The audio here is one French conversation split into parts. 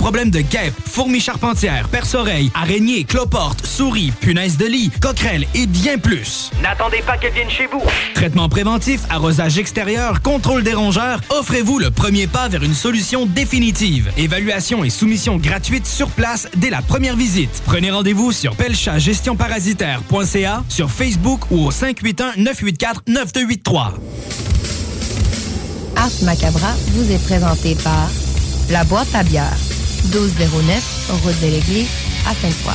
slash ACAST. Problème de guêpes, fourmis charpentières, perce-oreilles, araignées, cloportes, souris, punaises de lit, coquerelles et bien plus. N'attendez pas qu'elles viennent chez vous. Traitement préventif, arrosage extérieur, contrôle des rongeurs, offrez-vous le premier pas vers une solution définitive. Évaluation et soumission gratuite sur place dès la première visite. Prenez rendez-vous sur pelchatgestionparasitaire.ca, sur Facebook ou au 581-984-9283. Ars Macabra vous est présenté par La Boîte à bière, 1209, route de l'église, à Sainte-Foy.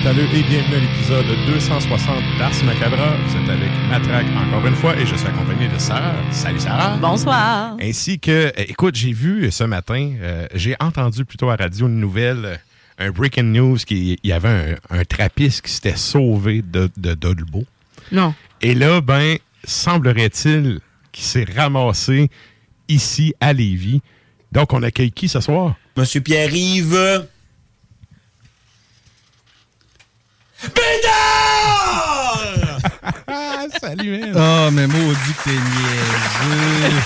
Métalleux et bienvenue à l'épisode 260 d'Ars Macabra. Vous êtes avec Matraque encore une fois et je suis accompagné de Sarah. Salut Sarah. Bonsoir. Ainsi que, euh, écoute, j'ai vu ce matin, euh, j'ai entendu plutôt à la radio une nouvelle, euh, un breaking news, qu'il y avait un, un trappiste qui s'était sauvé de, de Dolbeau. Non. Et là, ben, semblerait-il qu'il s'est ramassé ici à Lévis. Donc, on accueille qui ce soir? Monsieur Pierre-Yves. Ah, salut, man. Oh, mais maudit que t'es niaiseux.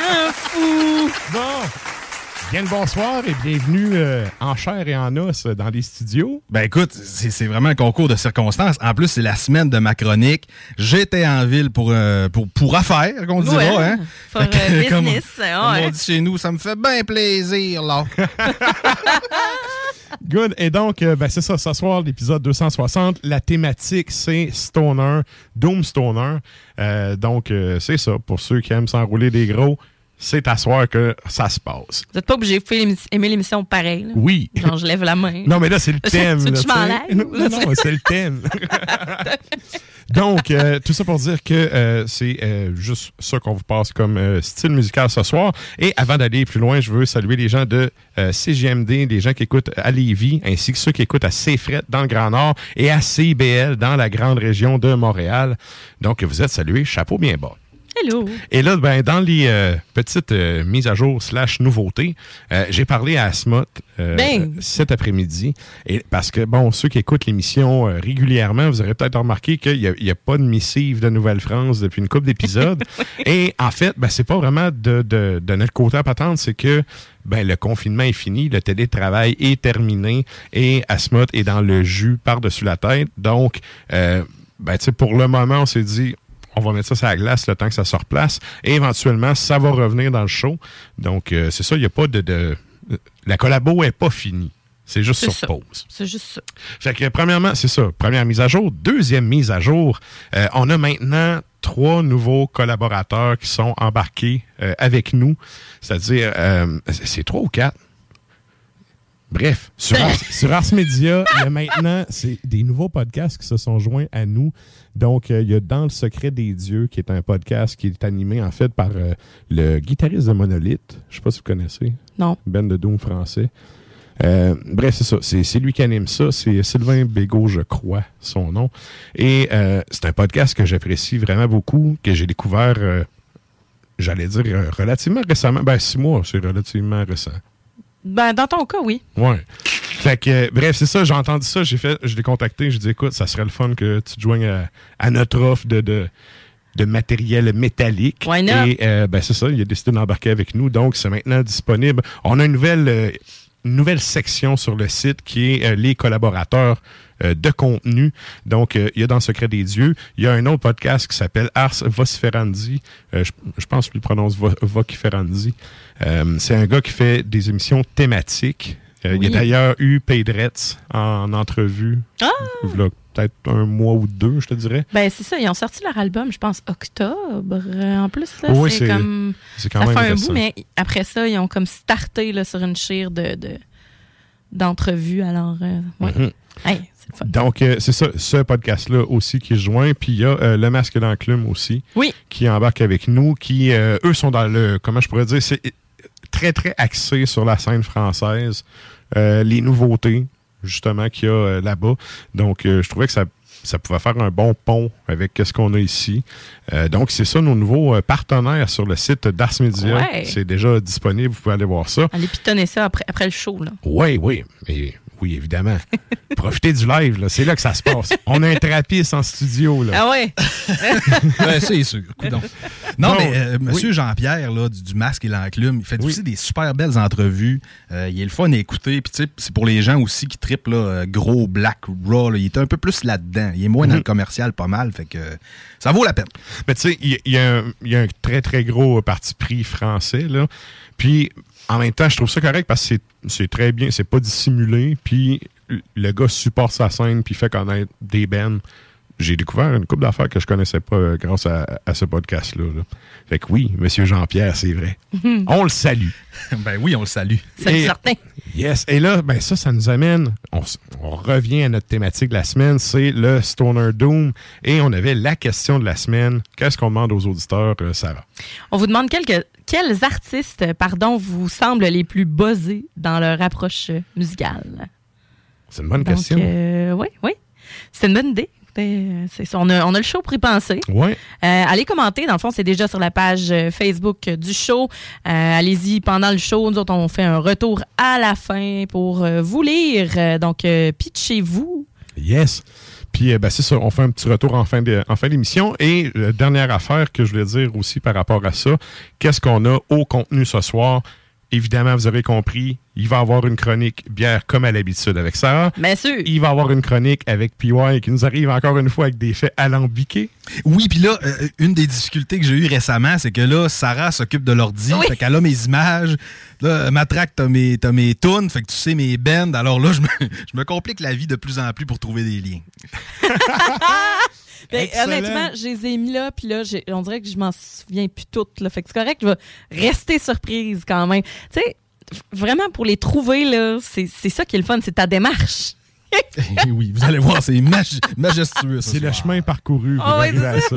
Un fou. Bon. Bien le bonsoir et bienvenue euh, en chair et en os dans les studios. Ben écoute, c'est vraiment un concours de circonstances. En plus, c'est la semaine de ma chronique. J'étais en ville pour, euh, pour, pour affaires, qu'on dira. Ouais, hein? que, euh, comme- business, comme ouais. on dit chez nous, ça me fait bien plaisir, là. Good. Et donc, euh, ben, c'est ça, ce soir, l'épisode 260. La thématique, c'est Stoner, Doom Stoner. Euh, donc, euh, c'est ça. Pour ceux qui aiment s'enrouler des gros, c'est à soir que ça se passe. Vous n'êtes pas obligé d'aimer l'émission pareil. là. Oui. Genre, je lève la main. Non, mais là, c'est le Tu- thème. tu là, aille, Non, non, c'est- le thème. Donc, euh, tout ça pour dire que euh, c'est euh, juste ça qu'on vous passe comme style musical ce soir. Et avant d'aller plus loin, je veux saluer les gens de CGMD, les gens qui écoutent à Lévis, ainsi que ceux qui écoutent à CFRET dans le Grand Nord et à CBL dans la grande région de Montréal. Donc, vous êtes salués. Chapeau bien bas. Hello. Et là, ben, dans les euh, petites euh, mises à jour slash nouveautés, euh, j'ai parlé à Asmot Ben. cet après-midi. Et parce que, bon, ceux qui écoutent l'émission régulièrement, vous aurez peut-être remarqué qu'il n'y a, pas de missive de Nouvelle-France depuis une couple d'épisodes. Et en fait, ben, c'est pas vraiment de, de, de notre côté à patente, c'est que ben, le confinement est fini, le télétravail est terminé et Asmot est dans le jus par-dessus la tête. Donc, ben, tu sais, pour le moment, on s'est dit, on va mettre ça sur la glace le temps que ça se replace. Et éventuellement, ça va revenir dans le show. Donc, euh, c'est ça, il n'y a pas de, de- La collabo n'est pas finie. C'est juste sur ça. pause. C'est juste ça. Fait que, premièrement, c'est ça. Première mise à jour. Deuxième mise à jour, euh, on a maintenant trois nouveaux collaborateurs qui sont embarqués euh, avec nous. C'est-à-dire, euh, c'est trois ou quatre? Bref, sur, Ars, sur Ars Media, il y a maintenant c'est des nouveaux podcasts qui se sont joints à nous. Donc, euh, il y a Dans le secret des dieux, qui est un podcast qui est animé en fait par euh, le guitariste de Monolith. Je sais pas si vous connaissez. Non. Ben de Doom français. Euh, bref, c'est ça. C'est, lui qui anime ça. C'est Sylvain Bégaud, je crois, son nom. Et c'est un podcast que j'apprécie vraiment beaucoup, que j'ai découvert, j'allais dire, relativement récemment. Ben, six mois, c'est relativement récent. Ben, dans ton cas, oui. Ouais. Fait que, euh, bref, c'est ça, j'ai entendu ça, j'ai fait, je l'ai contacté, j'ai dit, écoute, ça serait le fun que tu te joignes à, à notre offre de, de, de matériel métallique. Why not? Et, euh, ben, c'est ça, il a décidé d'embarquer avec nous, donc c'est maintenant disponible. On a une nouvelle, euh, une nouvelle section sur le site qui est euh, les collaborateurs de contenu. Donc, euh, il y a dans Secret des Dieux. Il y a un autre podcast qui s'appelle Ars Vociferandi. Euh, je, je pense qu'il prononce Vo- Vociferandi. Euh, c'est un gars qui fait des émissions thématiques. Euh, Il y a d'ailleurs eu Pedretz en entrevue. Ah! peut-être un mois ou deux, je te dirais. Ben, c'est ça. Ils ont sorti leur album, je pense, octobre. En plus, là, Oui, c'est comme. C'est quand Ça même fait un bout, mais après ça, ils ont comme starté là, sur une chire de, de- d'entrevues. Alors, euh, ouais. Mhm. Hey, le fun. Donc, euh, c'est ça, ce podcast-là aussi qui se joint. Puis il y a euh, Le Masque d'Enclume aussi, Oui. qui embarque avec nous, qui, eux, sont dans le, comment je pourrais dire, c'est très, très axé sur la scène française, euh, les nouveautés, justement, qu'il y a euh, là-bas. Donc, euh, je trouvais que ça, ça pouvait faire un bon pont avec ce qu'on a ici. Donc, c'est ça nos nouveaux partenaires sur le site d'Ars Media. Ouais. C'est déjà disponible, vous pouvez aller voir ça. Allez pitonner ça après, après le show. Là. Oui, oui. Mais, oui, évidemment. Profitez du live, là. c'est là que ça se passe. On a un trappiste en studio. Là. Ah ouais? Ouais, c'est sûr. coudonc. Non, Bon, mais euh, Monsieur oui. Jean-Pierre, là, du, du Masque et l'Enclume, il fait Oui. aussi des super belles entrevues. Euh, il est le fun à écouter. Puis, tu sais, c'est pour les gens aussi qui trippent, là, euh, gros, black, raw. là. il est un peu plus là-dedans. Il est moins dans le commercial, pas mal. Fait que ça vaut la peine. Mais tu sais, il y, y a un très, très gros parti pris français. Là. Puis, en même temps, je trouve ça correct parce que c'est- très bien, c'est pas dissimulé. Puis, le gars supporte sa scène puis fait connaître des bands. J'ai découvert une couple d'affaires que je connaissais pas euh, grâce à, à ce podcast-là. là. Fait que oui, Monsieur Jean-Pierre, c'est vrai. On le salue. ben oui, on le salue. C'est certain. Yes. Et là, ben ça, ça nous amène. On, revient à notre thématique de la semaine, c'est le Stoner Doom. Et on avait la question de la semaine. Qu'est-ce qu'on demande aux auditeurs, euh, Sarah? On vous demande quelques, quels artistes pardon, vous semblent les plus buzzés dans leur approche musicale? C'est une bonne Donc, question. euh, oui, oui. C'est une bonne idée. Euh, c'est ça. On, a, on a le show pour y penser. Ouais. Euh, allez commenter. Dans le fond, c'est déjà sur la page euh, Facebook du show. Euh, Allez-y pendant le show. Nous autres, on fait un retour à la fin pour vous lire. Donc, pitchez-vous. Yes. Puis, ben, c'est ça, on fait un petit retour en fin de- en fin d'émission. Et euh, dernière affaire que je voulais dire aussi par rapport à ça, qu'est-ce qu'on a au contenu ce soir? Évidemment, vous aurez compris, il va y avoir une chronique bière comme à l'habitude avec Sarah. Bien sûr. Il va y avoir une chronique avec PY qui nous arrive encore une fois avec des faits alambiqués. Oui, puis là, euh, une des difficultés que j'ai eues récemment, c'est que là, Sarah s'occupe de l'ordi, Oui. fait qu'elle a mes images. Là, Matraque, t'as mes, t'as mes tunes, fait que tu sais mes bands. Alors là, je me, je me complique la vie de plus en plus pour trouver des liens. Ben, honnêtement, je les ai mis là, puis là, on dirait que je m'en souviens plus toutes. Là. Fait que c'est correct, je vais rester surprise quand même. Tu sais, vraiment, pour les trouver, là, c'est c'est ça qui est le fun, c'est ta démarche. Oui, vous allez voir, c'est maj- majestueux. ce C'est le chemin parcouru pour Ah ouais, arriver à ça.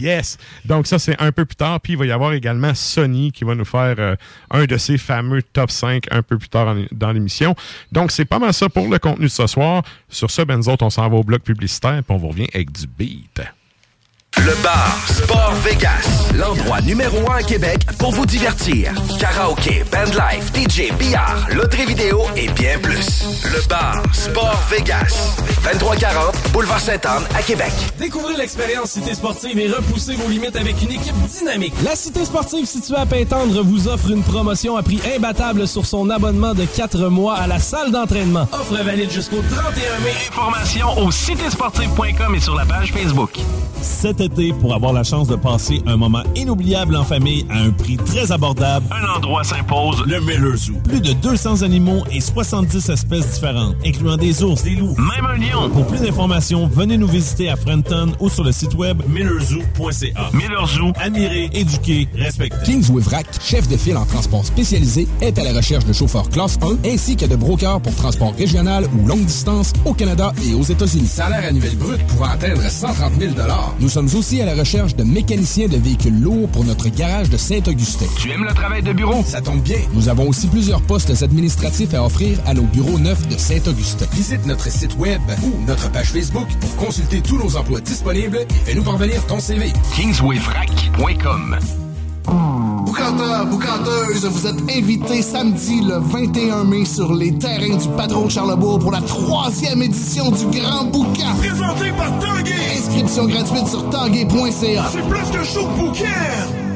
yes. Donc ça, c'est un peu plus tard. Puis il va y avoir également Sony qui va nous faire euh, un de ses fameux top 5 un peu plus tard en- dans l'émission. Donc c'est pas mal ça pour le contenu de ce soir. Sur ce, ben nous autres, on s'en va au bloc publicitaire puis on vous revient avec du beat. Le bar Sport Vegas, l'endroit numéro un à Québec pour vous divertir. Karaoke, bandlife, DJ, billard, loterie vidéo et bien plus. Le bar Sport Vegas, 2340 Boulevard Sainte-Anne à Québec. Découvrez l'expérience Cité Sportive et repoussez vos limites avec une équipe dynamique. La Cité Sportive située à Pintendre vous offre une promotion à prix imbattable sur son abonnement de 4 mois à la salle d'entraînement. Offre valide jusqu'au 31 mai. Informations au citésportive.com et sur la page Facebook. Cet été, pour avoir la chance de passer un moment inoubliable en famille à un prix très abordable, Un endroit s'impose, le Miller Zoo. Plus de 200 animaux et 70 espèces différentes, incluant des ours, des loups, même un lion. Pour plus d'informations, venez nous visiter à Frenton ou sur le site web millerzoo.ca. Miller Zoo. Admirer, éduquer, respecter. Kingsway Vrac, chef de file en transport spécialisé, est à la recherche de chauffeurs classe 1 ainsi que de brokers pour transport régional ou longue distance au Canada et aux États-Unis. Salaire annuel brut pouvant atteindre 130 000 Nous sommes aussi à la recherche de mécaniciens de véhicules lourds pour notre garage de Saint-Augustin. Tu aimes le travail de bureau? Ça tombe bien. Nous avons aussi plusieurs postes administratifs à offrir à nos bureaux neufs de Saint-Augustin. Visite notre site web ou notre page Facebook pour consulter tous nos emplois disponibles et fais-nous parvenir ton CV. KingswayFrac.com Boucanteur, boucanteuse, vous êtes invités samedi le 21 mai sur les terrains du Patron Charlebourg pour la troisième édition du Grand Boucan. Présenté par Tanguay. Inscription gratuite sur tanguay.ca. C'est plus que show de.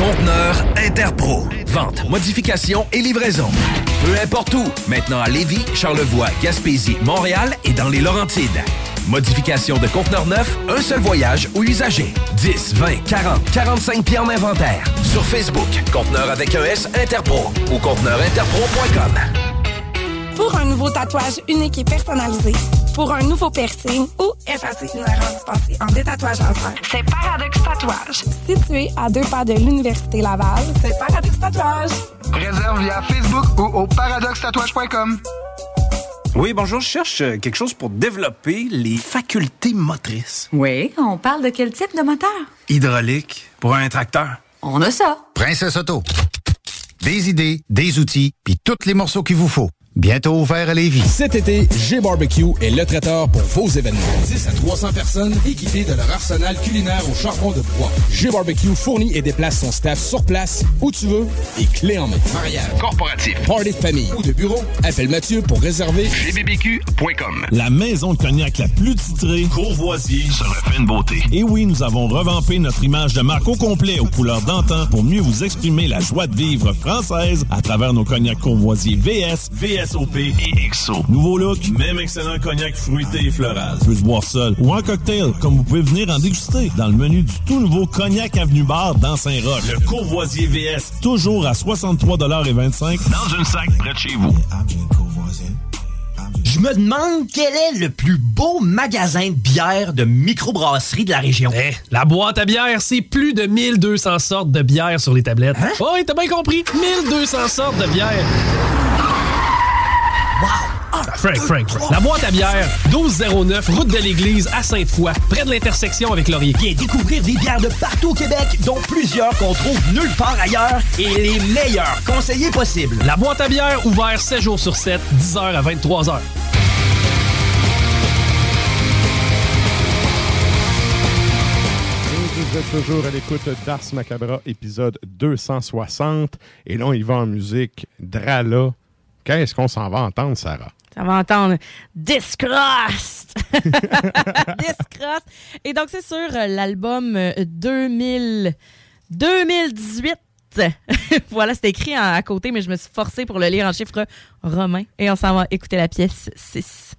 Conteneur Interpro. Vente, modification et livraison. Peu importe où. Maintenant à Lévis, Charlevoix, Gaspésie, Montréal et dans les Laurentides. Modification de conteneur neuf, un seul voyage ou usager. 10, 20, 40, 45 pieds en inventaire. Sur Facebook, Conteneur avec un S Interpro ou conteneurinterpro.com. Pour un nouveau tatouage unique et personnalisé, pour un nouveau piercing ou effacer une erreur dispensée en détatouage laser, c'est Paradox Tatouage. Situé à deux pas de l'Université Laval, c'est Paradox Tatouage. Réserve via Facebook ou au paradoxtatouage.com. Oui, bonjour, je cherche quelque chose pour développer les facultés motrices. Oui, on parle de quel type de moteur? Hydraulique, pour un tracteur. On a ça. Princesse Auto. Des idées, des outils, puis tous les morceaux qu'il vous faut. Bientôt ouvert à Lévis. Cet été, G-Barbecue est le traiteur pour vos événements. 10 à 300 personnes équipées de leur arsenal culinaire au charbon de bois. G-Barbecue fournit et déplace son staff sur place, où tu veux, et clé en main. Mariage, corporatif, party de famille ou de bureau, appelle Mathieu pour réserver gbbq.com. La maison de cognac la plus titrée, Courvoisier, se refait une beauté. Et oui, nous avons revampé notre image de marque au complet aux couleurs d'antan pour mieux vous exprimer la joie de vivre française à travers nos cognacs Courvoisier VS, VS SOP et XO. Nouveau look, même excellent cognac fruité et floral. Peut se boire seul ou en cocktail, comme vous pouvez venir en déguster dans le menu du tout nouveau Cognac Avenue Bar dans Saint-Roch. Le Courvoisier VS, toujours à 63,25 dans une sac près de chez vous. Je me demande quel est le plus beau magasin de bière de microbrasserie de la région. Eh, la boîte à bière, c'est plus de 1200 sortes de bière sur les tablettes. Hein? Oh, t'as bien compris? 1200 sortes de bière. Wow! Frank, Frank, La boîte à bière, 1209, route de l'église à Sainte-Foy, près de l'intersection avec Laurier. Viens découvrir des bières de partout au Québec, dont plusieurs qu'on trouve nulle part ailleurs et les meilleurs conseillers possibles. La boîte à bière, ouvert 7 jours sur 7, 10h à 23h. Vous êtes toujours à l'écoute d'Ars Macabra, épisode 260. Et là, on y va en musique. Drala. Qu'est-ce qu'on s'en va entendre, Sarah? Ça va entendre Discrossed. Discrossed. Et donc, c'est sur l'album 2000... 2018. voilà, c'est écrit à côté, mais je me suis forcée pour le lire en chiffres romains. Et on s'en va écouter la pièce 6.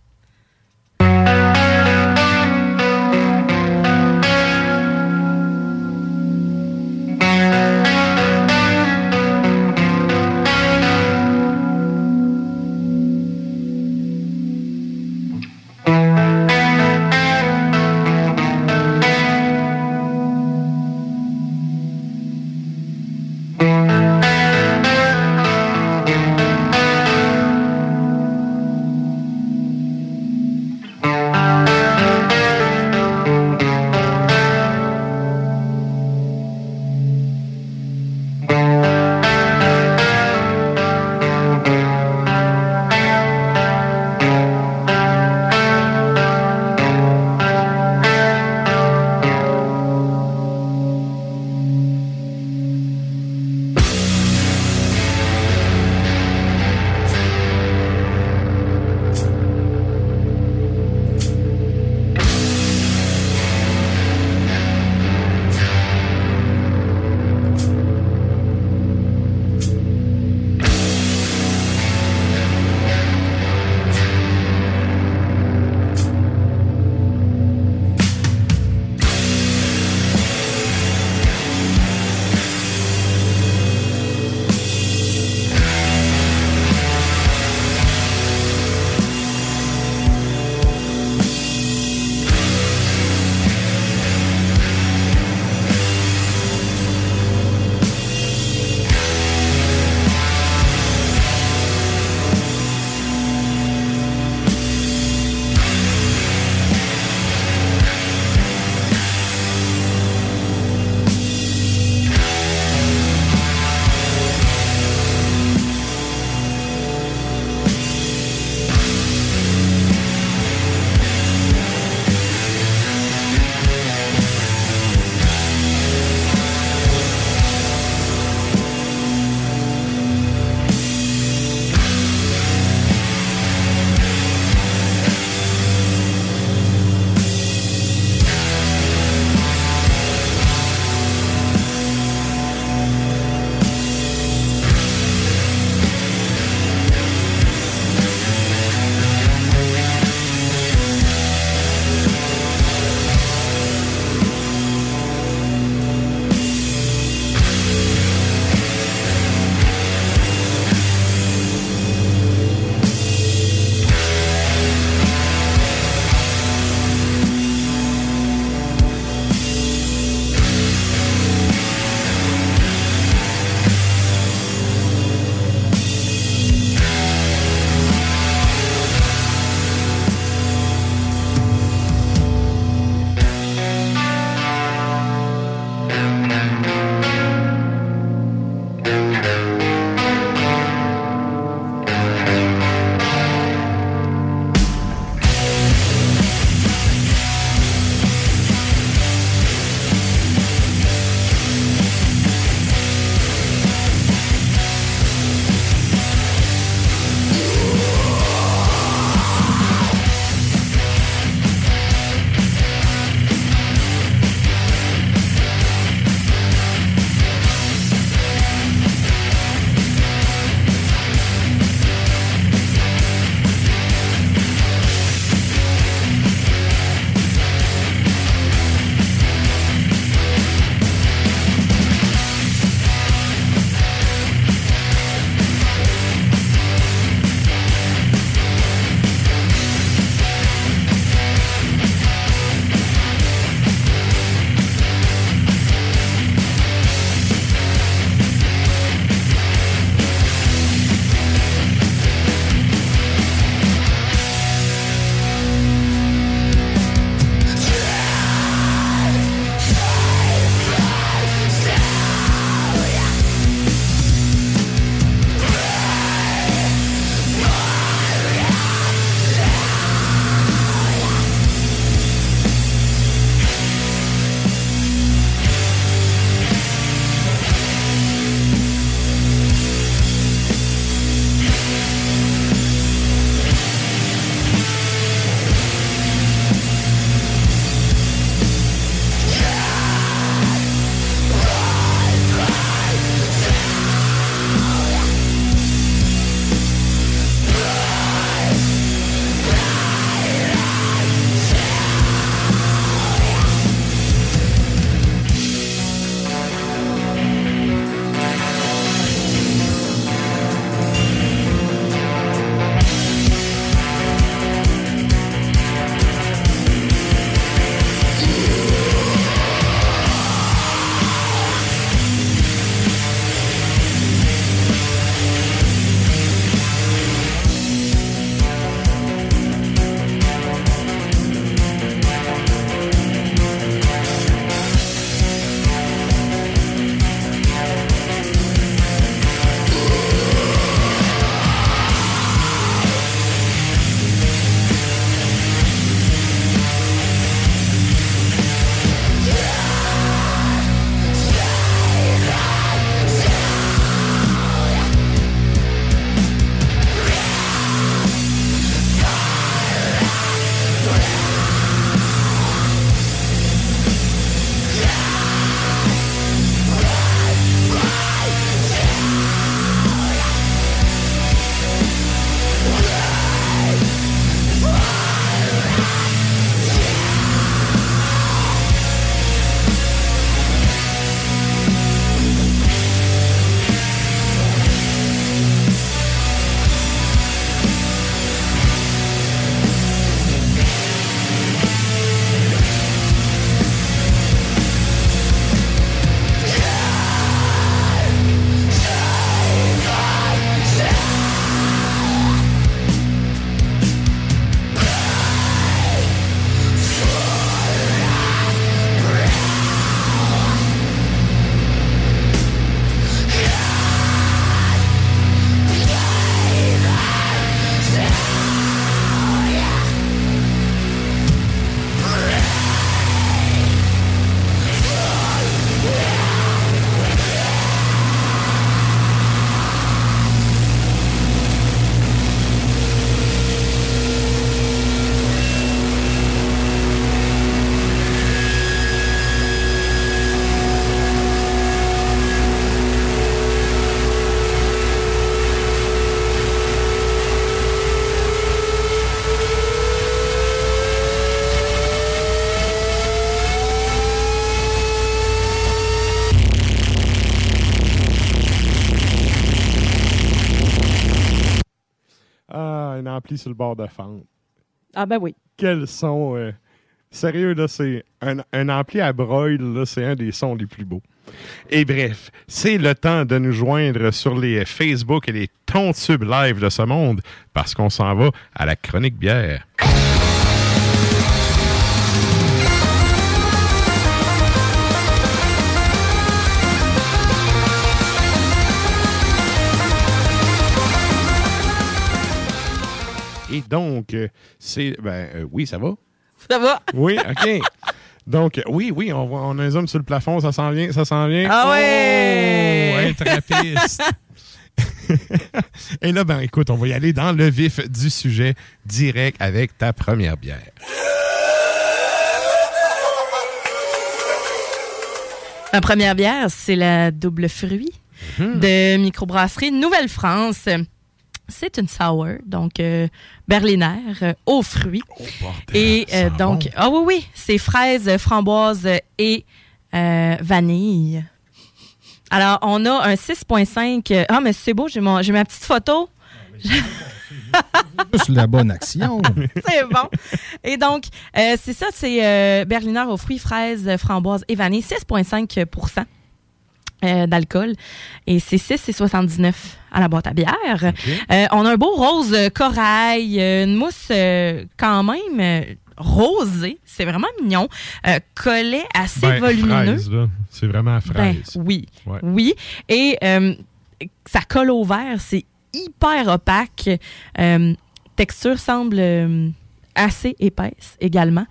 Sur le bord de fente. Ah ben oui. Quel son. euh, sérieux, là, c'est un, un ampli à broil, là, c'est un des sons les plus beaux. Et bref, c'est le temps de nous joindre sur les Facebook et les tubes live de ce monde parce qu'on s'en va à la chronique bière. Et donc, euh, c'est. Ben, euh, oui, ça va? Ça va? Oui, OK. Donc, oui, oui, on, voit- on a un homme sur le plafond, ça s'en vient, ça s'en vient. Ah ouais! Oh, un trappiste. Et là, ben, écoute, on va y aller dans le vif du sujet, direct avec ta première bière. Ma première bière, c'est la double fruit Mhm. de microbrasserie Nouvelle-France. C'est une sour, donc euh, berliner, euh, aux fruits. et euh, donc, ah oui, oui, c'est fraises, framboises et vanille. Alors, on a un 6,5. Ah, mais c'est beau, j'ai mon- j'ai ma petite photo. Juste la bonne action. c'est bon. Et donc, c'est ça, c'est Berliner aux fruits, fraises, framboises et vanille, 6,5 euh, d'alcool. Et c'est 6,79 à la boîte à bière. Euh, on a un beau rose euh, corail, une mousse euh, quand même rosée. C'est vraiment mignon. Euh, collet assez Ben, volumineux. C'est vraiment Ben, fraise. oui, Ouais. oui. Et euh, ça colle au verre, c'est hyper opaque. Euh, texture semble assez épaisse également.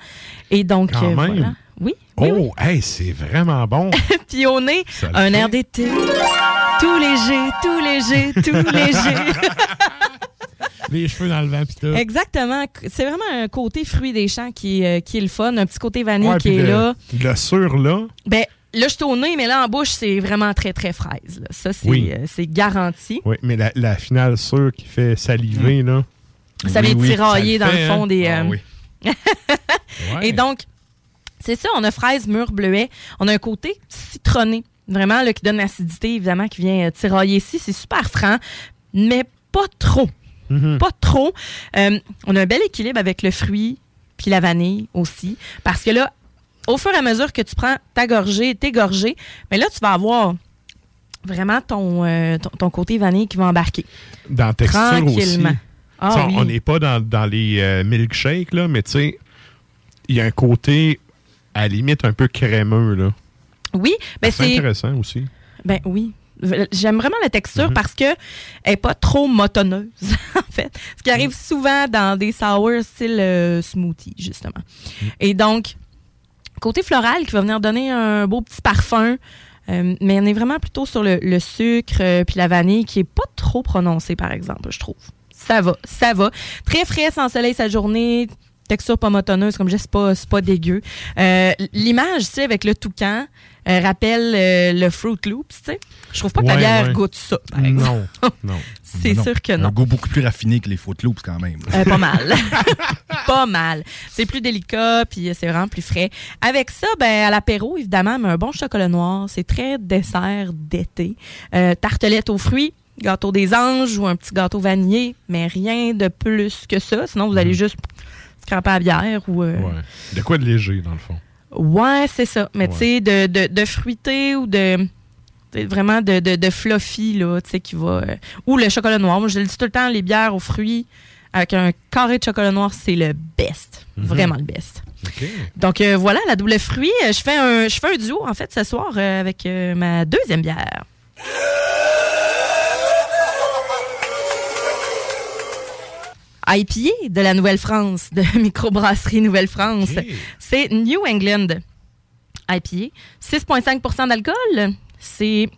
Et donc, Quand même. voilà. Oui, oh, oui. hey, c'est vraiment bon. Puis au nez, un air d'été. Tout léger, tout léger, tout léger. Les cheveux dans le vent, pis tout. Exactement. C'est vraiment un côté fruit des champs qui, est- qui est le fun. Un petit côté vanille Ouais, qui est le, là. Le sur, là. Ben, là, je suis au nez, mais là, en bouche, c'est vraiment très, très fraise. là. Ça, c'est Oui. euh, c'est garanti. Oui, mais la, la finale sûre qui fait saliver, là. Ça vient Oui, tirailler ça dans fait, le fond hein? des. Ah euh, oui. Et donc, c'est ça, on a fraise, mûre, bleuet. On a un côté citronné, vraiment, là, qui donne l'acidité, évidemment, qui vient euh, tirailler ici. C'est super franc, mais pas trop. Mhm. Pas trop. Euh, on a un bel équilibre avec le fruit puis la vanille aussi. Parce que là, au fur et à mesure que tu prends ta gorgée, tes gorgées, mais là, tu vas avoir vraiment ton, euh, ton, ton côté vanille qui va embarquer. Dans la texture Tranquillement. aussi. Ah on- oui. On n'est pas dans, dans les euh, milkshakes, là, mais tu sais, il y a un côté, à la limite, un peu crémeux, là. Oui, ben c'est c'est. intéressant aussi. Ben oui. J'aime vraiment la texture Mhm. parce que elle est pas trop motonneuse, en fait. Ce qui arrive souvent dans des sours style euh, smoothie, justement. Et donc, côté floral qui va venir donner un beau petit parfum. euh, mais on est vraiment plutôt sur le, le sucre euh, puis la vanille qui est pas trop prononcé, par exemple, je trouve. Ça va, ça va. Très frais, sans soleil sa journée, texture pas motonneuse, comme je dis, c'est pas, pas dégueu. Euh, L'image, tu sais, avec le toucan, euh, rappelle euh, le Fruit Loops, tu sais. Je trouve pas que la Ouais, bière ouais. goûte ça, par exemple. Non, non. C'est sûr que Un non. goût beaucoup plus raffiné que les Fruit Loops, quand même. Euh, pas mal. pas mal. C'est plus délicat, puis c'est vraiment plus frais. Avec ça, ben, à l'apéro, évidemment, mais un bon chocolat noir. C'est très dessert d'été. Tartelette aux fruits, gâteau des anges ou un petit gâteau vanillé, mais rien de plus que ça. Sinon, vous allez juste à bière ou... euh, Ouais. De quoi de léger, dans le fond? Ouais, c'est ça. Mais Ouais. tu sais, de, de, de fruité ou de. Vraiment de, de, de fluffy, là, tu sais, qui va. euh, ou le chocolat noir. Moi, je le dis tout le temps, les bières aux fruits avec un carré de chocolat noir, c'est le best. Mhm. Vraiment le best. Donc euh, voilà, la double fruit. Je fais un, je fais un duo, en fait, ce soir euh, avec ma deuxième bière. IPA de la Nouvelle-France, de Microbrasserie Nouvelle-France. C'est New England IPA. 6,5% d'alcool. C'est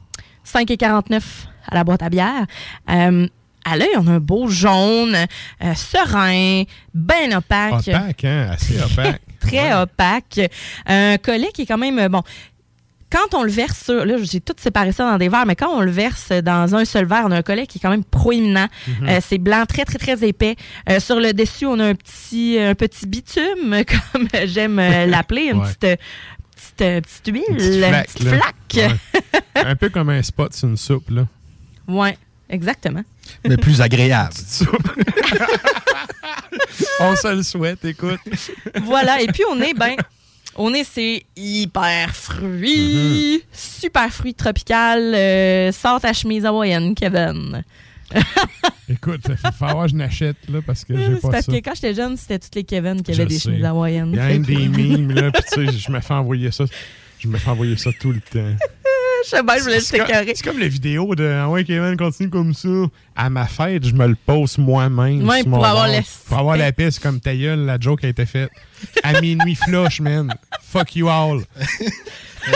5,49 à la boîte à bière. Euh, à l'œil, on a un beau jaune, euh, serein, bien opaque. Opaque, hein? Assez opaque. Très opaque. Un collet qui est quand même, bon, quand on le verse sur, là, j'ai tout séparé ça dans des verres, mais quand on le verse dans un seul verre, on a un collet qui est quand même proéminent. Mhm. Euh, c'est blanc, très, très, très épais. Euh, sur le dessus, on a un petit, un petit bitume, comme j'aime euh, l'appeler, une Ouais. petite, petite, petite huile, Une petite flaque. petite là. flaque. Ouais. un peu comme un spot sur une soupe, là. Ouais, exactement. Mais plus agréable. On se le souhaite, écoute. voilà, et puis on est, ben, on est, c'est hyper fruits, super fruits tropical. Euh, ta chemise hawaïenne, Kevin. Écoute, il faut falloir que je n'achète, là, parce que j'ai C'est pas parce ça. que quand j'étais jeune, c'était tous les Kevin qui avaient Je des sais. chemises hawaïennes. Il y a des mimes, là, puis tu sais, je me fais envoyer ça. Je me fais envoyer ça tout le temps. Je sais pas, je voulais C'est comme- t'écœurer. C'est comme la vidéo de Ah ouais, Kevin, continue comme ça. À ma fête, je me le poste moi-même. Ouais, pour avoir le Pour avoir la c'est comme ta gueule, la joke a été faite. À minuit flush, man. Fuck you all.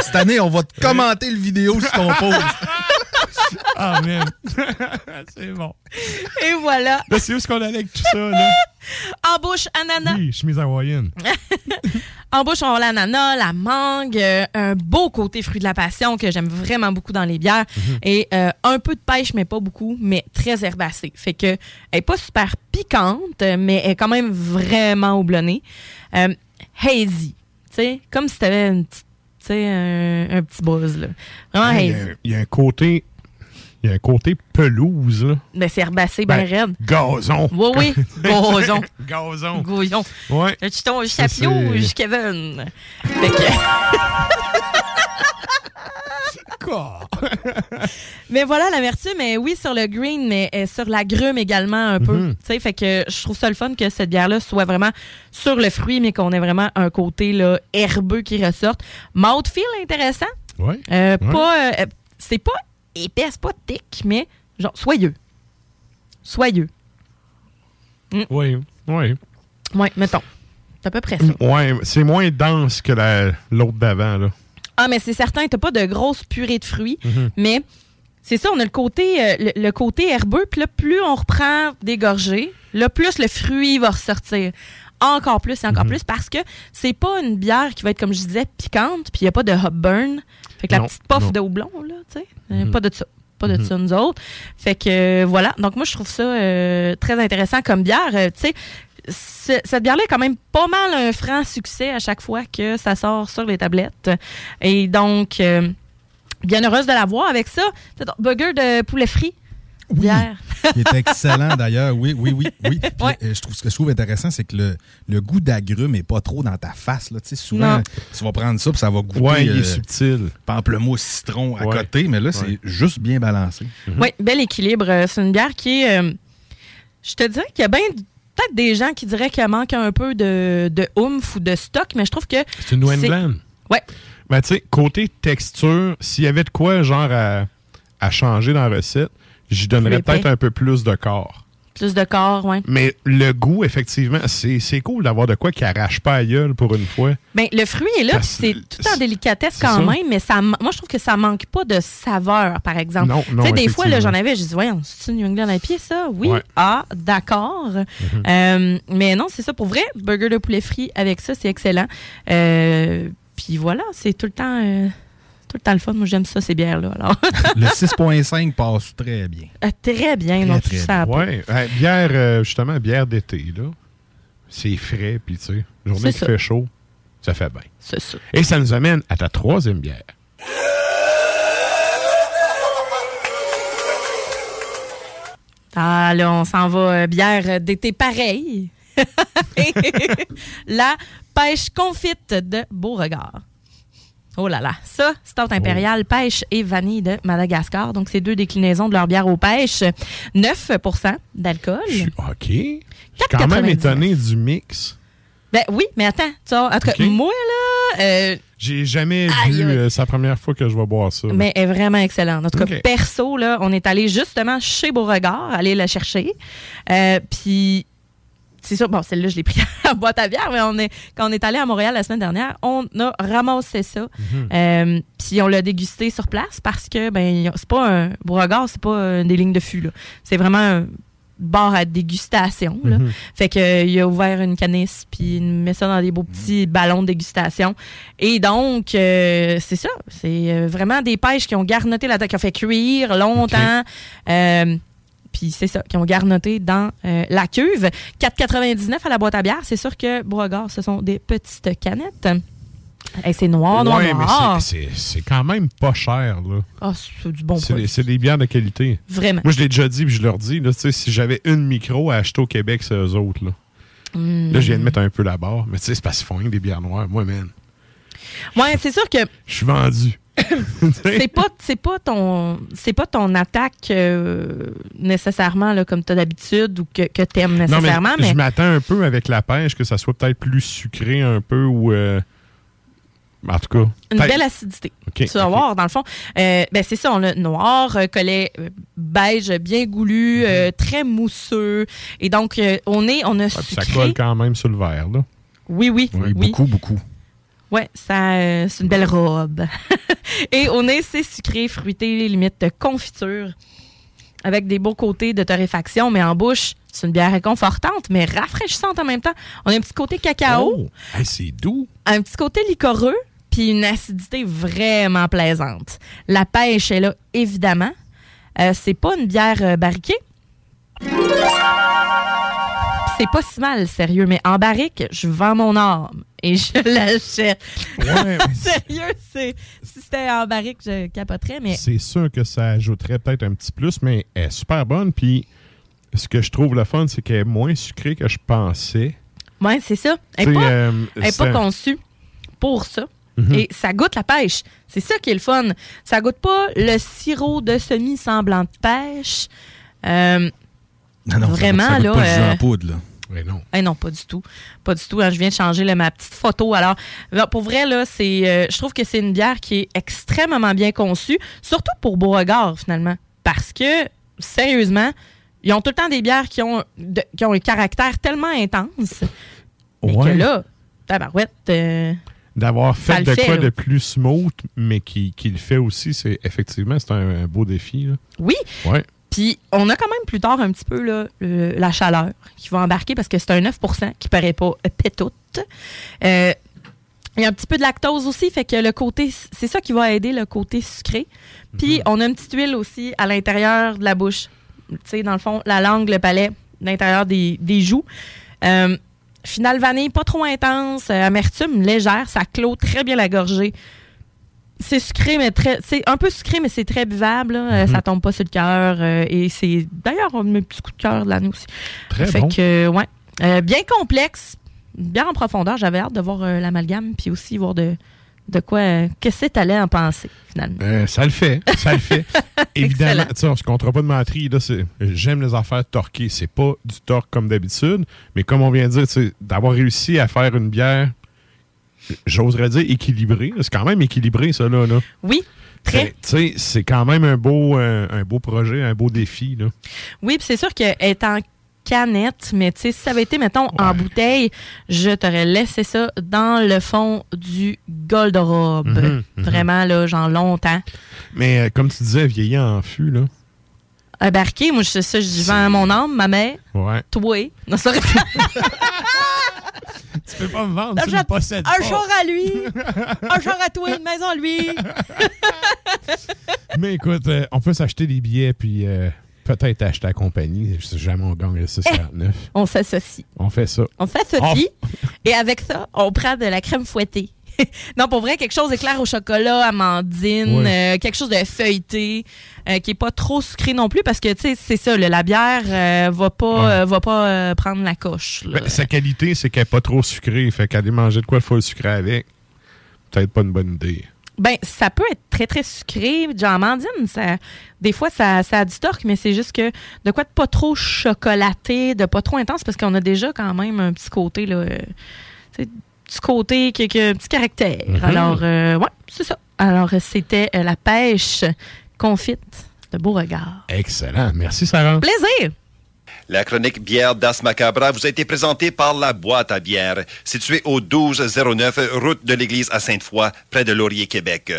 Cette année, on va te commenter le vidéo sur ton post. Ah, man. c'est bon. Et voilà. Là, c'est où ce qu'on allait avec tout ça, là? Embauche ananas. Oui, chemise hawaïenne. Embauche, on a l'ananas, la mangue, euh, un beau côté fruit de la passion que j'aime vraiment beaucoup dans les bières. Mhm. Et euh, un peu de pêche, mais pas beaucoup, mais très herbacée. Fait que elle est pas super piquante, mais elle est quand même vraiment houblonnée. Euh, hazy. Tu sais, comme si t'avais une petite- tu sais, un, un petit buzz, là. Vraiment Il y, a, hazy. il y a un côté. Il y a un côté pelouse, là. Ben, c'est herbacé, ben, Ben, raide. Gazon. Oui, oui, gazon. Gazon. Gouillon. Ouais. Tu chapiouge, c'est- Kevin? Fait que... mais voilà, l'amertume est, oui, sur le green, mais sur la grume également un peu. Mhm. Tu sais, fait que je trouve ça le fun que cette bière-là soit vraiment sur le fruit, mais qu'on ait vraiment un côté là, herbeux qui ressorte. Mouthfeel intéressant. Ouais. Euh, Ouais. Pas, euh, c'est pas épais, c'est pas thick, mais genre soyeux. Soyeux. Oui, oui. Ouais, mettons. C'est à peu près ça. Ouais, c'est moins dense que la- l'autre d'avant, là. Ah, mais c'est certain, t'as pas de grosse purée de fruits, Mhm. mais c'est ça, on a le côté, euh, le, le côté herbeux, puis là, plus on reprend des gorgées, là, plus le fruit va ressortir. Encore plus et encore Mhm. plus, parce que c'est pas une bière qui va être, comme je disais, piquante, puis il n'y a pas de hop burn. Fait que la petite puff non. de houblon, là, tu sais, euh, Mhm. pas de ça. Pas de Mhm. ça, nous autres. Fait que, euh, voilà. Donc, moi, je trouve ça euh, très intéressant comme bière. Euh, tu sais, ce- cette bière-là est quand même pas mal un franc succès à chaque fois que ça sort sur les tablettes. Et donc, bien heureuse de la voir avec ça. Burger de poulet frit. Bière. qui est excellent d'ailleurs. Oui, oui, oui, oui. Puis, Ouais. euh, je trouve ce que je trouve intéressant, c'est que le, le goût d'agrumes n'est pas trop dans ta face. Là. Tu sais, souvent, Non. tu vas prendre ça puis ça va goûter Ouais, il est euh, subtil. pamplemousse, citron à Ouais. côté, mais là, c'est Ouais. juste bien balancé. Oui, bel équilibre. Euh, C'est une bière qui est. euh, je te dirais qu'il y a bien peut-être des gens qui diraient qu'il manque un peu de, de oomph ou de stock, mais je trouve que. C'est une New c'est- England. Ouais. Ben, tu sais, côté texture, s'il y avait de quoi, genre, à, à changer dans la recette, j'y donnerais peut-être un peu plus de corps. Plus de corps, ouais. Mais le goût, effectivement, c'est cool d'avoir de quoi qui arrache pas à gueule pour une fois. Ben, le fruit est là, c'est tout en délicatesse quand ça. même, mais ça, moi, je trouve que ça manque pas de saveur, par exemple. Non, non, Tu sais, des fois, j'en avais, je dis, voyons, c'est une New England à pied, ça? Oui. Ouais. Ah, d'accord. Mm-hmm. Euh, mais non, c'est ça, pour vrai, burger de poulet frit avec ça, c'est excellent. Euh, puis voilà, c'est tout le temps. euh, tout le temps le fun. Moi, j'aime ça, ces bières-là. Alors, Le 6.5 passe très bien. Euh, très bien, Très, non, très tout ça. Ouais, bière, euh, justement, bière d'été, là. C'est frais, puis tu sais, journée qui ça. fait chaud, ça fait bien. C'est ça. Et ça nous amène à ta troisième bière. Ah, là, on s'en va euh, bière d'été pareil. La pêche confite de Beauregard. Oh là là, ça, Stout Impérial, pêche et vanille de Madagascar. Donc, c'est deux déclinaisons de leur bière aux pêches. 9% d'alcool. OK. Je suis quand même 4,99. étonné du mix. Ben oui, mais attends, tu vois, en tout cas, OK. moi, là, euh, J'ai jamais Aïe, vu. euh, c'est la première fois que je vais boire ça. Mais elle est vraiment excellente. En tout cas, perso, là, on est allé justement chez Beauregard, aller la chercher. Euh, Puis, c'est sûr, bon, celle-là, je l'ai pris à la boîte à bière, mais on est, quand on est allé à Montréal la semaine dernière, on a ramassé ça. Mhm. Euh, Puis, on l'a dégusté sur place parce que, ben, c'est pas un. Beauregard, c'est pas euh, des lignes de fût, là. C'est vraiment un bar à dégustation, là. Mhm. Fait que euh, il a ouvert une canisse puis il met ça dans des beaux petits ballons de dégustation. Et donc euh, c'est ça, c'est vraiment des pêches qui ont garnoté la qui ont fait cuire longtemps. Euh, puis c'est ça, qui ont garnoté dans euh, la cuve. 4,99 à la boîte à bière. C'est sûr que Beauregard, ce sont des petites canettes. Hey, c'est noir, noir, ouais, noir. mais c'est- quand même pas cher, là. Ah, c'est du bon C'est des- c'est des bières de qualité. Vraiment. Moi, je l'ai déjà dit, puis je leur dis, là, si j'avais une micro à acheter au Québec, c'est eux autres. Là, Mm. là je viens de mettre un peu la barre, mais tu sais, c'est parce qu'ils font rien des bières noires. Moi, man, Ouais, c'est sûr que je suis vendu. C'est pas c'est pas ton c'est pas ton attaque euh, nécessairement là, comme tu as d'habitude ou que, que tu aimes Non, mais nécessairement, mais, je m'attends un peu avec la pêche que ça soit peut-être plus sucré un peu ou. euh, en tout cas. une belle acidité. Tu vas voir, dans le fond. Euh, ben, c'est ça, on a noir, collet beige, bien goulu, euh, très mousseux. Et donc, on, est, on a. Ouais, puis ça sucré. colle quand même sur le verre, là. Oui, oui, oui. beaucoup, beaucoup. Ouais, ça, euh, c'est une belle robe. Et au nez, c'est sucré, fruité, limite confiture, avec des beaux côtés de torréfaction, mais en bouche, c'est une bière réconfortante, mais rafraîchissante en même temps. On a un petit côté cacao, Oh, hey, c'est doux. un petit côté liquoreux, puis une acidité vraiment plaisante. La pêche est là, évidemment. Euh, c'est pas une bière euh, barriquée. C'est pas si mal, sérieux, mais en barrique, je vends mon âme et je l'achète. Ouais, sérieux, c'est si c'était en barrique, je capoterais, mais C'est sûr que ça ajouterait peut-être un petit plus, mais elle est super bonne. Puis ce que je trouve le fun, c'est qu'elle est moins sucrée que je pensais. ouais, c'est ça. Elle n'est pas, euh, est pas conçue pour ça. Mhm. Et ça goûte la pêche. C'est ça qui est le fun. Ça goûte pas le sirop de semi-semblant de pêche. Euh, Non, non, vraiment, ça là. pas euh, en poudre, là. Mais non. eh non, pas du tout. Pas du tout. hein. Je viens de changer là, ma petite photo. Alors, là, pour vrai, là, c'est, euh, je trouve que c'est une bière qui est extrêmement bien conçue, surtout pour Beauregard, finalement. Parce que, sérieusement, ils ont tout le temps des bières qui ont, de- qui ont un caractère tellement intense. Mais Ouais. que là, tabarouette, euh, D'avoir fait de fait, quoi là. de plus smooth, mais qui, qui le fait aussi, c'est effectivement, c'est un, un beau défi. Là. oui. Ouais. Puis, on a quand même plus tard un petit peu là, la chaleur qui va embarquer parce que c'est un 9% qui paraît pas pétoute. Euh, il y a un petit peu de lactose aussi, fait que le côté, c'est ça qui va aider le côté sucré. Puis, on a une petite huile aussi à l'intérieur de la bouche. Tu sais, dans le fond, la langue, le palais, l'intérieur des, des joues. Euh, finale vanille, pas trop intense, euh, amertume légère, ça clôt très bien la gorgée. C'est sucré, mais très. C'est un peu sucré, mais c'est très buvable. là. Euh, Mhm. Ça tombe pas sur le cœur. euh, et c'est d'ailleurs un de mes petits coups de cœur de l'année aussi. Très fait bon. que, euh, ouais. Euh, bien complexe, bien en profondeur. J'avais hâte de voir l'amalgame, puis aussi voir de, de quoi. Qu'est-ce que t'allais en penser, finalement. Euh, ça le fait, ça le fait. Évidemment, tu on se comptera pas de menterie. J'aime les affaires torquées. C'est pas du torque comme d'habitude, mais comme on vient de dire, d'avoir réussi à faire une bière, j'oserais dire équilibrée. C'est quand même équilibré, ça, là. là. Oui, très. Tu sais, c'est quand même un beau, euh, un beau projet, un beau défi. Là. Oui, puis c'est sûr qu'elle est en canette, mais tu sais, si ça avait été, mettons, en bouteille, je t'aurais laissé ça dans le fond du Gold Robe. Mhm, mhm. Vraiment, là, genre longtemps. Mais euh, comme tu disais, vieillir en fût, là. Embarqué, moi, je ça, je vends mon âme, ma mère, Ouais. toi. Non, ça aurait- Tu peux pas me vendre, Un tu me possèdes un pas. char à lui, un char à toi, une maison à lui. Mais écoute, euh, on peut s'acheter des billets, puis euh, peut-être acheter la compagnie. Je sais jamais on gagne le 649. On s'associe. On fait ça. On s'associe. Et avec ça, on prend de la crème fouettée. non, pour vrai, quelque chose d'éclair au chocolat, amandine, euh, quelque chose de feuilleté, euh, qui est pas trop sucré non plus, parce que, tu sais, c'est ça, là, la bière euh, va pas, Ouais. va pas prendre la coche. Ben, sa qualité, c'est qu'elle n'est pas trop sucrée. Fait qu'aller manger de quoi il faut le sucré avec, peut-être pas une bonne idée. Ben, ça peut être très, très sucré. Genre, amandine, ça, des fois, ça, ça a du torque, mais c'est juste que de quoi de pas trop chocolaté, de pas trop intense, parce qu'on a déjà quand même un petit côté, là, petit côté qui, qui a un petit caractère. Mhm. Alors, euh, ouais, c'est ça. Alors, c'était euh, la pêche confite de Beauregard. Excellent. Merci, Sarah. Plaisir! La chronique bière d'As Macabra vous a été présentée par La Boîte à bière, située au 1209 route de l'église à Sainte-Foy, près de Laurier, Québec.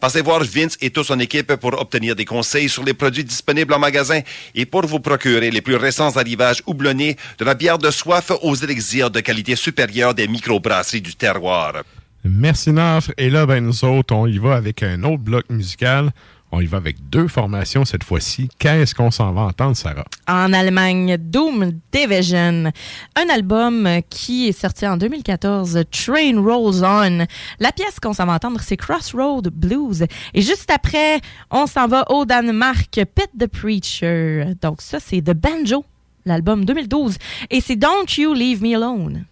Passez voir Vince et toute son équipe pour obtenir des conseils sur les produits disponibles en magasin et pour vous procurer les plus récents arrivages houblonnés de la bière de soif aux élixirs de qualité supérieure des microbrasseries du terroir. Merci, Nafre. Et là, ben, nous autres, on y va avec un autre bloc musical. On y va avec deux formations cette fois-ci. Qu'est-ce qu'on s'en va entendre, Sarah? En Allemagne, Doom Division, un album qui est sorti en 2014, Train Rolls On. La pièce qu'on s'en va entendre, c'est Crossroad Blues. Et juste après, on s'en va au Danemark, Pit the Preacher. Donc ça, c'est The Banjo, l'album 2012. Et c'est Don't You Leave Me Alone.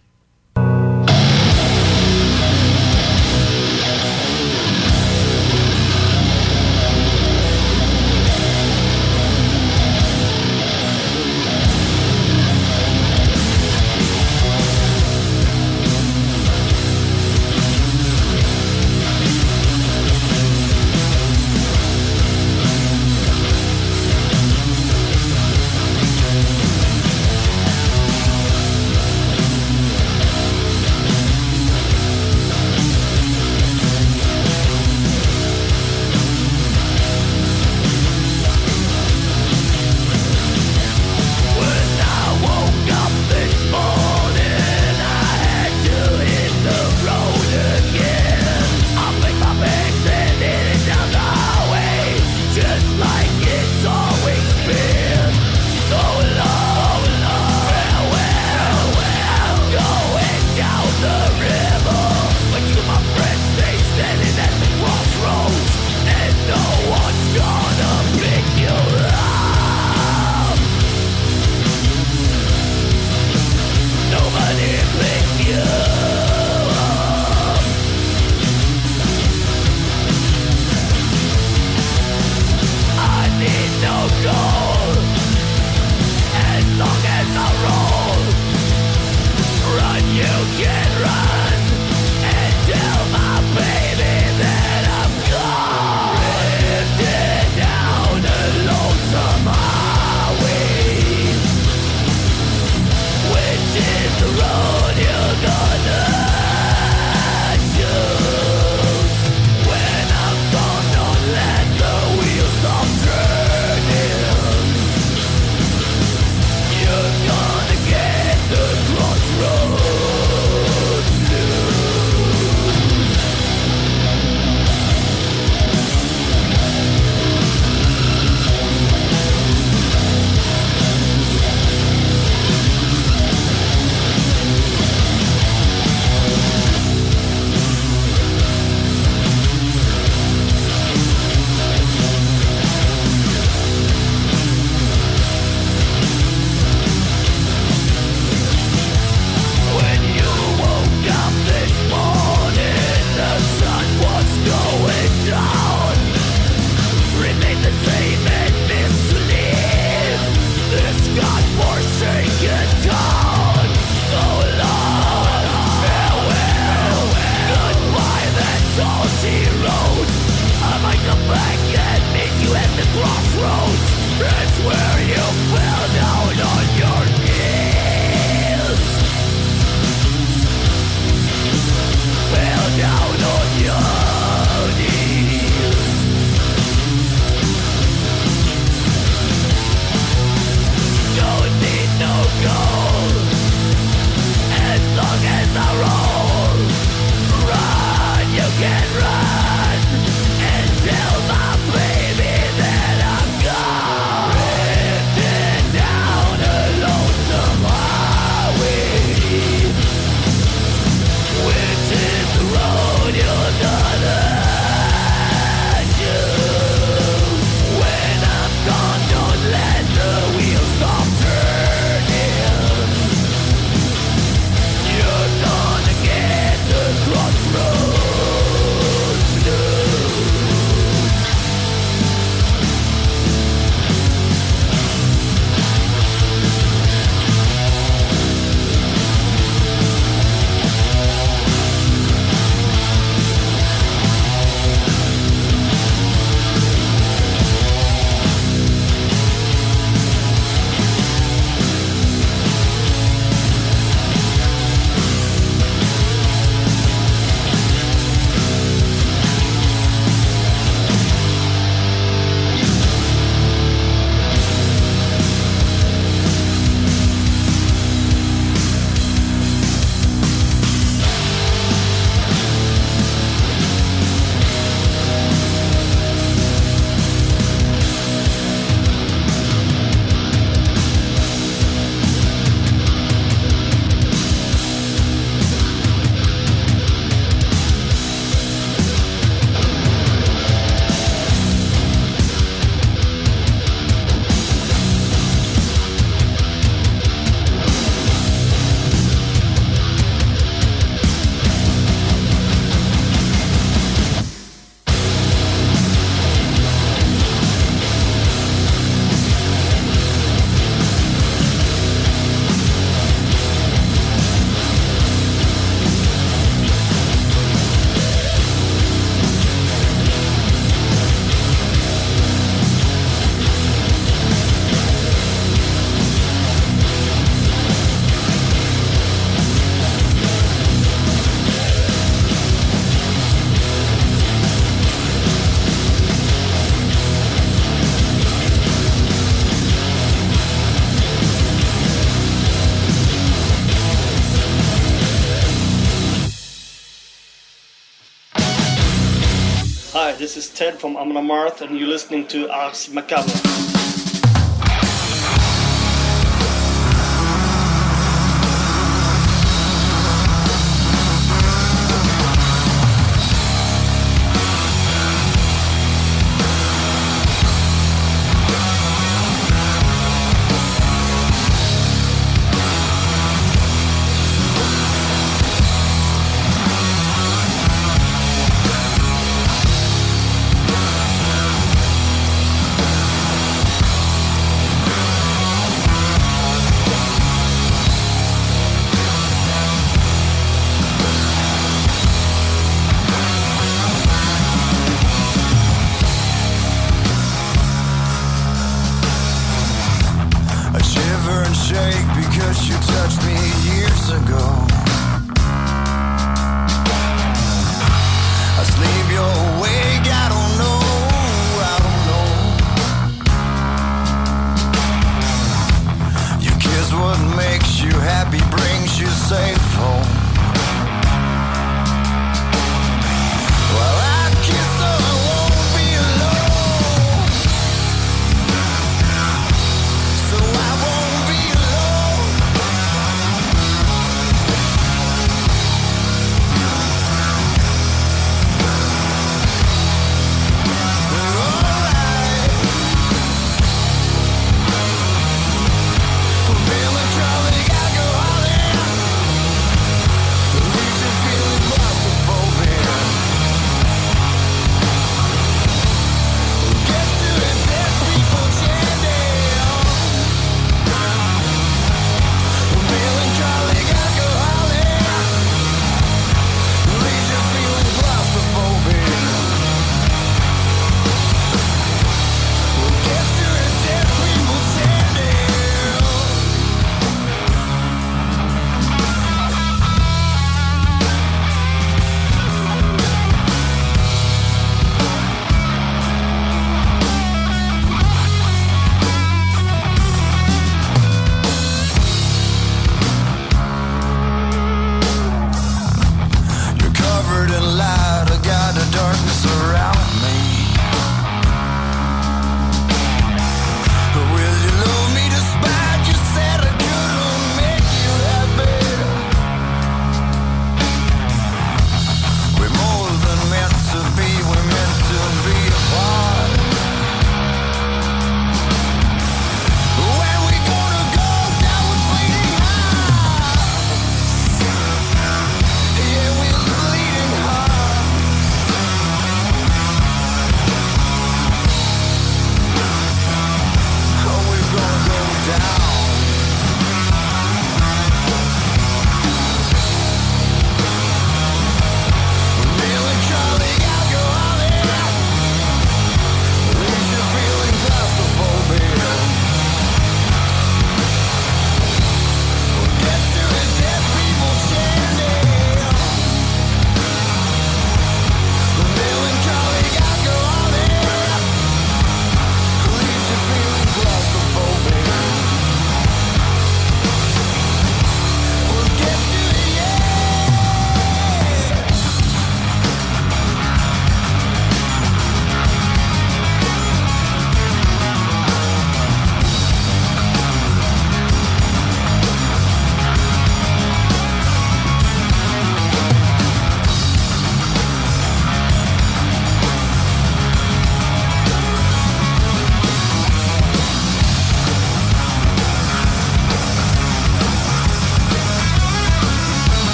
Ted from Amon Amarth, and you're listening to Ars Macabre.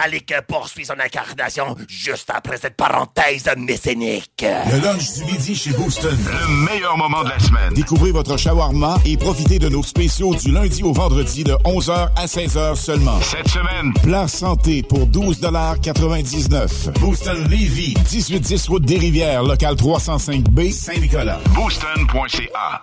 Metallic poursuit son incarnation juste après cette parenthèse mécénique. Le lunch du midi chez Booston. Le meilleur moment de la semaine. Découvrez votre shawarma et profitez de nos spéciaux du lundi au vendredi de 11h à 16h seulement. Cette semaine. Plat santé pour 12,99$. Booston Levy. 1810 Route des Rivières, local 305B, Saint-Nicolas. Booston.ca.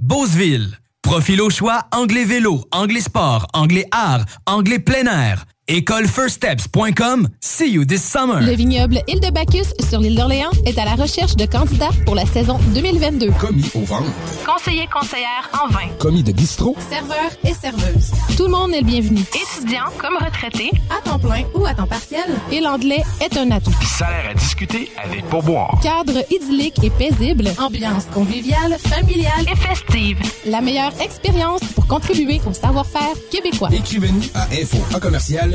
Beauceville. Profil au choix, anglais vélo, anglais sport, anglais art, anglais plein air. Écolefirststeps.com. See you this summer. Le vignoble Île de Bacchus sur l'île d'Orléans est à la recherche de candidats pour la saison 2022. Commis au ventre. Conseiller conseillère en vin. Commis de bistrot. Serveur et serveuse. Tout le monde est le bienvenu. Étudiant comme retraité, à temps plein ou à temps partiel. Et l'anglais est un atout. Salaire à discuter avec pourboire. Cadre idyllique et paisible. Ambiance conviviale, familiale et festive. La meilleure expérience pour contribuer au savoir-faire québécois. Écrivez-nous à info en commercial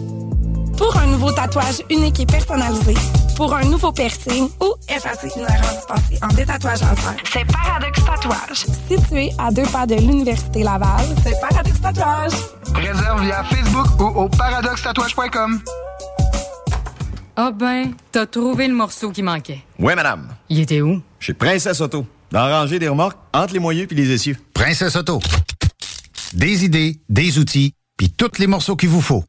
Pour un nouveau tatouage unique et personnalisé, pour un nouveau piercing ou effacer une erreur dispensée en détatouage laser, c'est Paradox Tatouage. Situé à deux pas de l'Université Laval, c'est Paradox Tatouage. Réserve via Facebook ou au paradoxtatouage.com. Ah ben, t'as trouvé le morceau qui manquait. Oui, madame. Il était où? Chez Princesse Auto. Dans la rangée des remorques, entre les moyeux puis les essieux. Princesse Auto. Des idées, des outils, puis tous les morceaux qu'il vous faut.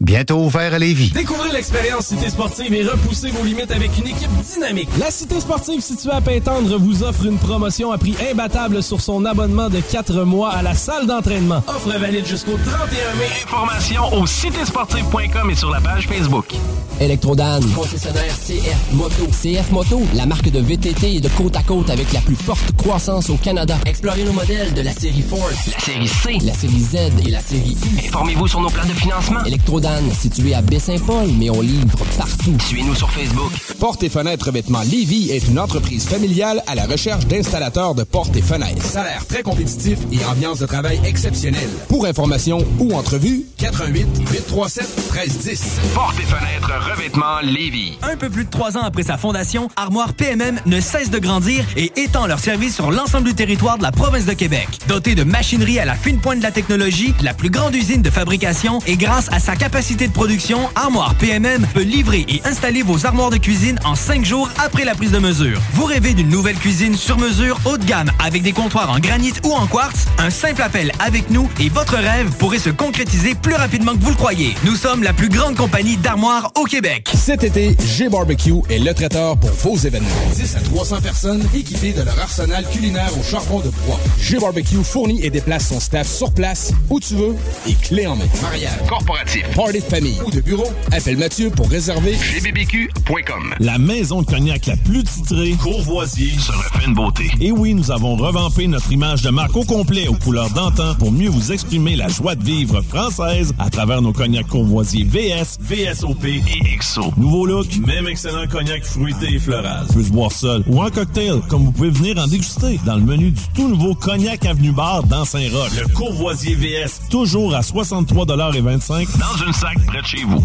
Bientôt ouvert à Lévis. Découvrez l'expérience Cité Sportive et repoussez vos limites avec une équipe dynamique. La Cité Sportive située à Pintendre vous offre une promotion à prix imbattable sur son abonnement de 4 mois à la salle d'entraînement. Offre valide jusqu'au 31 mai. Informations au citésportive.com et sur la page Facebook. Electrodan, concessionnaire CF Moto. CF Moto, la marque de VTT et de côte à côte avec la plus forte croissance au Canada. Explorez nos modèles de la série Force, la série C, la série Z et la série U. Informez-vous sur nos plans de financement. Electrodan, situé à Baie-Saint-Paul, mais on livre partout. Suivez-nous sur Facebook. Porte et fenêtres revêtements Lévis est une entreprise familiale à la recherche d'installateurs de portes et fenêtres. Salaire très compétitif et ambiance de travail exceptionnelle. Pour information ou entrevue, 88 837 1310. Porte et fenêtres revêtements Lévis. Un peu plus de trois ans après sa fondation, Armoire PMM ne cesse de grandir et étend leur service sur l'ensemble du territoire de la province de Québec. Dotée de machinerie à la fine pointe de la technologie, la plus grande usine de fabrication et grâce à sa capacité de production, Armoire PMM peut livrer et installer vos armoires de cuisine en cinq jours après la prise de mesure. Vous rêvez d'une nouvelle cuisine sur mesure haut de gamme avec des comptoirs en granit ou en quartz? Un simple appel avec nous et votre rêve pourrait se concrétiser plus rapidement que vous le croyez. Nous sommes la plus grande compagnie d'armoires au Québec. Cet été, G-Barbecue est le traiteur pour vos événements. 10 à 300 personnes équipées de leur arsenal culinaire au charbon de bois. G-Barbecue fournit et déplace son staff sur place, où tu veux, et clé en main. Mariage, corporatif, party de famille ou de bureau, appelle Mathieu pour réserver gbbq.com. La maison de cognac la plus titrée, Courvoisier, se refait une beauté. Et oui, nous avons revampé notre image de marque au complet aux couleurs d'antan pour mieux vous exprimer la joie de vivre française à travers nos cognacs Courvoisier VS, VSOP et XO. Nouveau look, même excellent cognac fruité et floral. Peut se boire seul ou en cocktail, comme vous pouvez venir en déguster dans le menu du tout nouveau Cognac Avenue Bar dans Saint-Roch. Le Courvoisier VS, toujours à 63,25 dans une près de chez vous.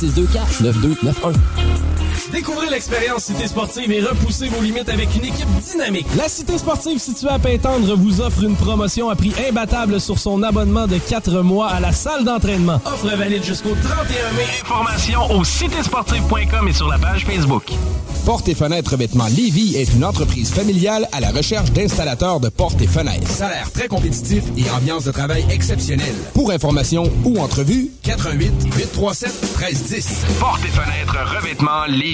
624 9291. Découvrez l'expérience Cité Sportive et repoussez vos limites avec une équipe dynamique. La Cité Sportive située à Pintendre vous offre une promotion à prix imbattable sur son abonnement de 4 mois à la salle d'entraînement. Offre valide jusqu'au 31 mai. Informations au citésportive.com et sur la page Facebook. Porte et fenêtres revêtements Lévis est une entreprise familiale à la recherche d'installateurs de portes et fenêtres. Salaire très compétitif et ambiance de travail exceptionnelle. Pour information ou entrevue, 88 837 1310. Porte et fenêtres revêtements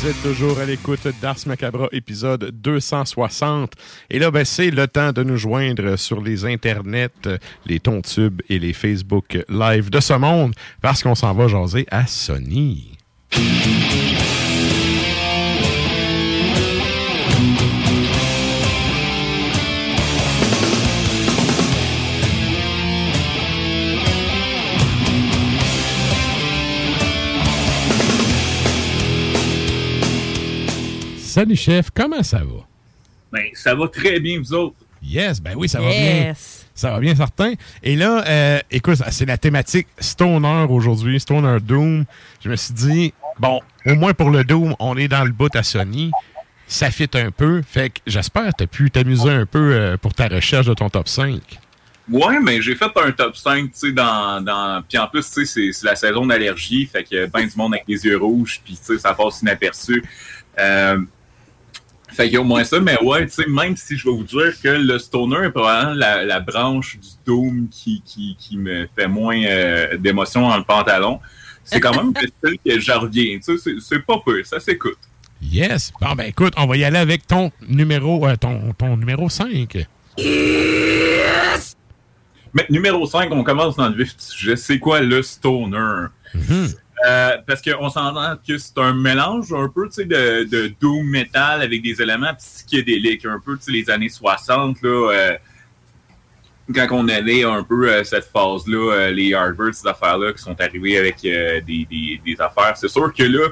Vous êtes toujours à l'écoute d'Ars Macabra, épisode 260. Et là, ben, c'est le temps de nous joindre sur les internets, les tontubes et les Facebook live de ce monde, parce qu'on s'en va jaser à Sony. Salut chef, comment ça va? Ben, ça va très bien, vous autres. Yes, ben oui, ça va bien. Yes. Ça va bien, certain. Et là, euh, écoute, c'est la thématique Stoner aujourd'hui, Stoner Doom. Je me suis dit, bon, au moins pour le Doom, on est dans le bout à Sony. Ça fit un peu. Fait que j'espère que tu as pu t'amuser un peu euh, pour ta recherche de ton top 5. Ouais, mais j'ai fait un top 5, tu sais, dans, dans... Puis en plus, tu sais, c'est- c'est la saison d'allergie, fait que ben du monde avec les yeux rouges, puis tu sais, ça passe inaperçu. Euh, Fait qu'il y a au moins ça, mais ouais, tu sais, même si je vais vous dire que le stoner est probablement la, la branche du Doom qui, qui, qui me fait moins euh, d'émotion dans le pantalon, c'est quand même le style que j'en reviens. Tu sais, c'est- pas peu, ça s'écoute. Yes. Bon, ben écoute, on va y aller avec ton numéro, euh, ton, ton numéro 5. Mais numéro 5, on commence dans le vif du sujet. C'est quoi le stoner? Euh, parce qu'on s'entend que c'est un mélange un peu de, de doom metal avec des éléments psychédéliques, un peu tu sais, les années 60, là, euh, quand on avait un peu euh, cette phase-là, les Yardbirds, ces affaires-là qui sont arrivées avec des, des- des affaires. C'est sûr que là,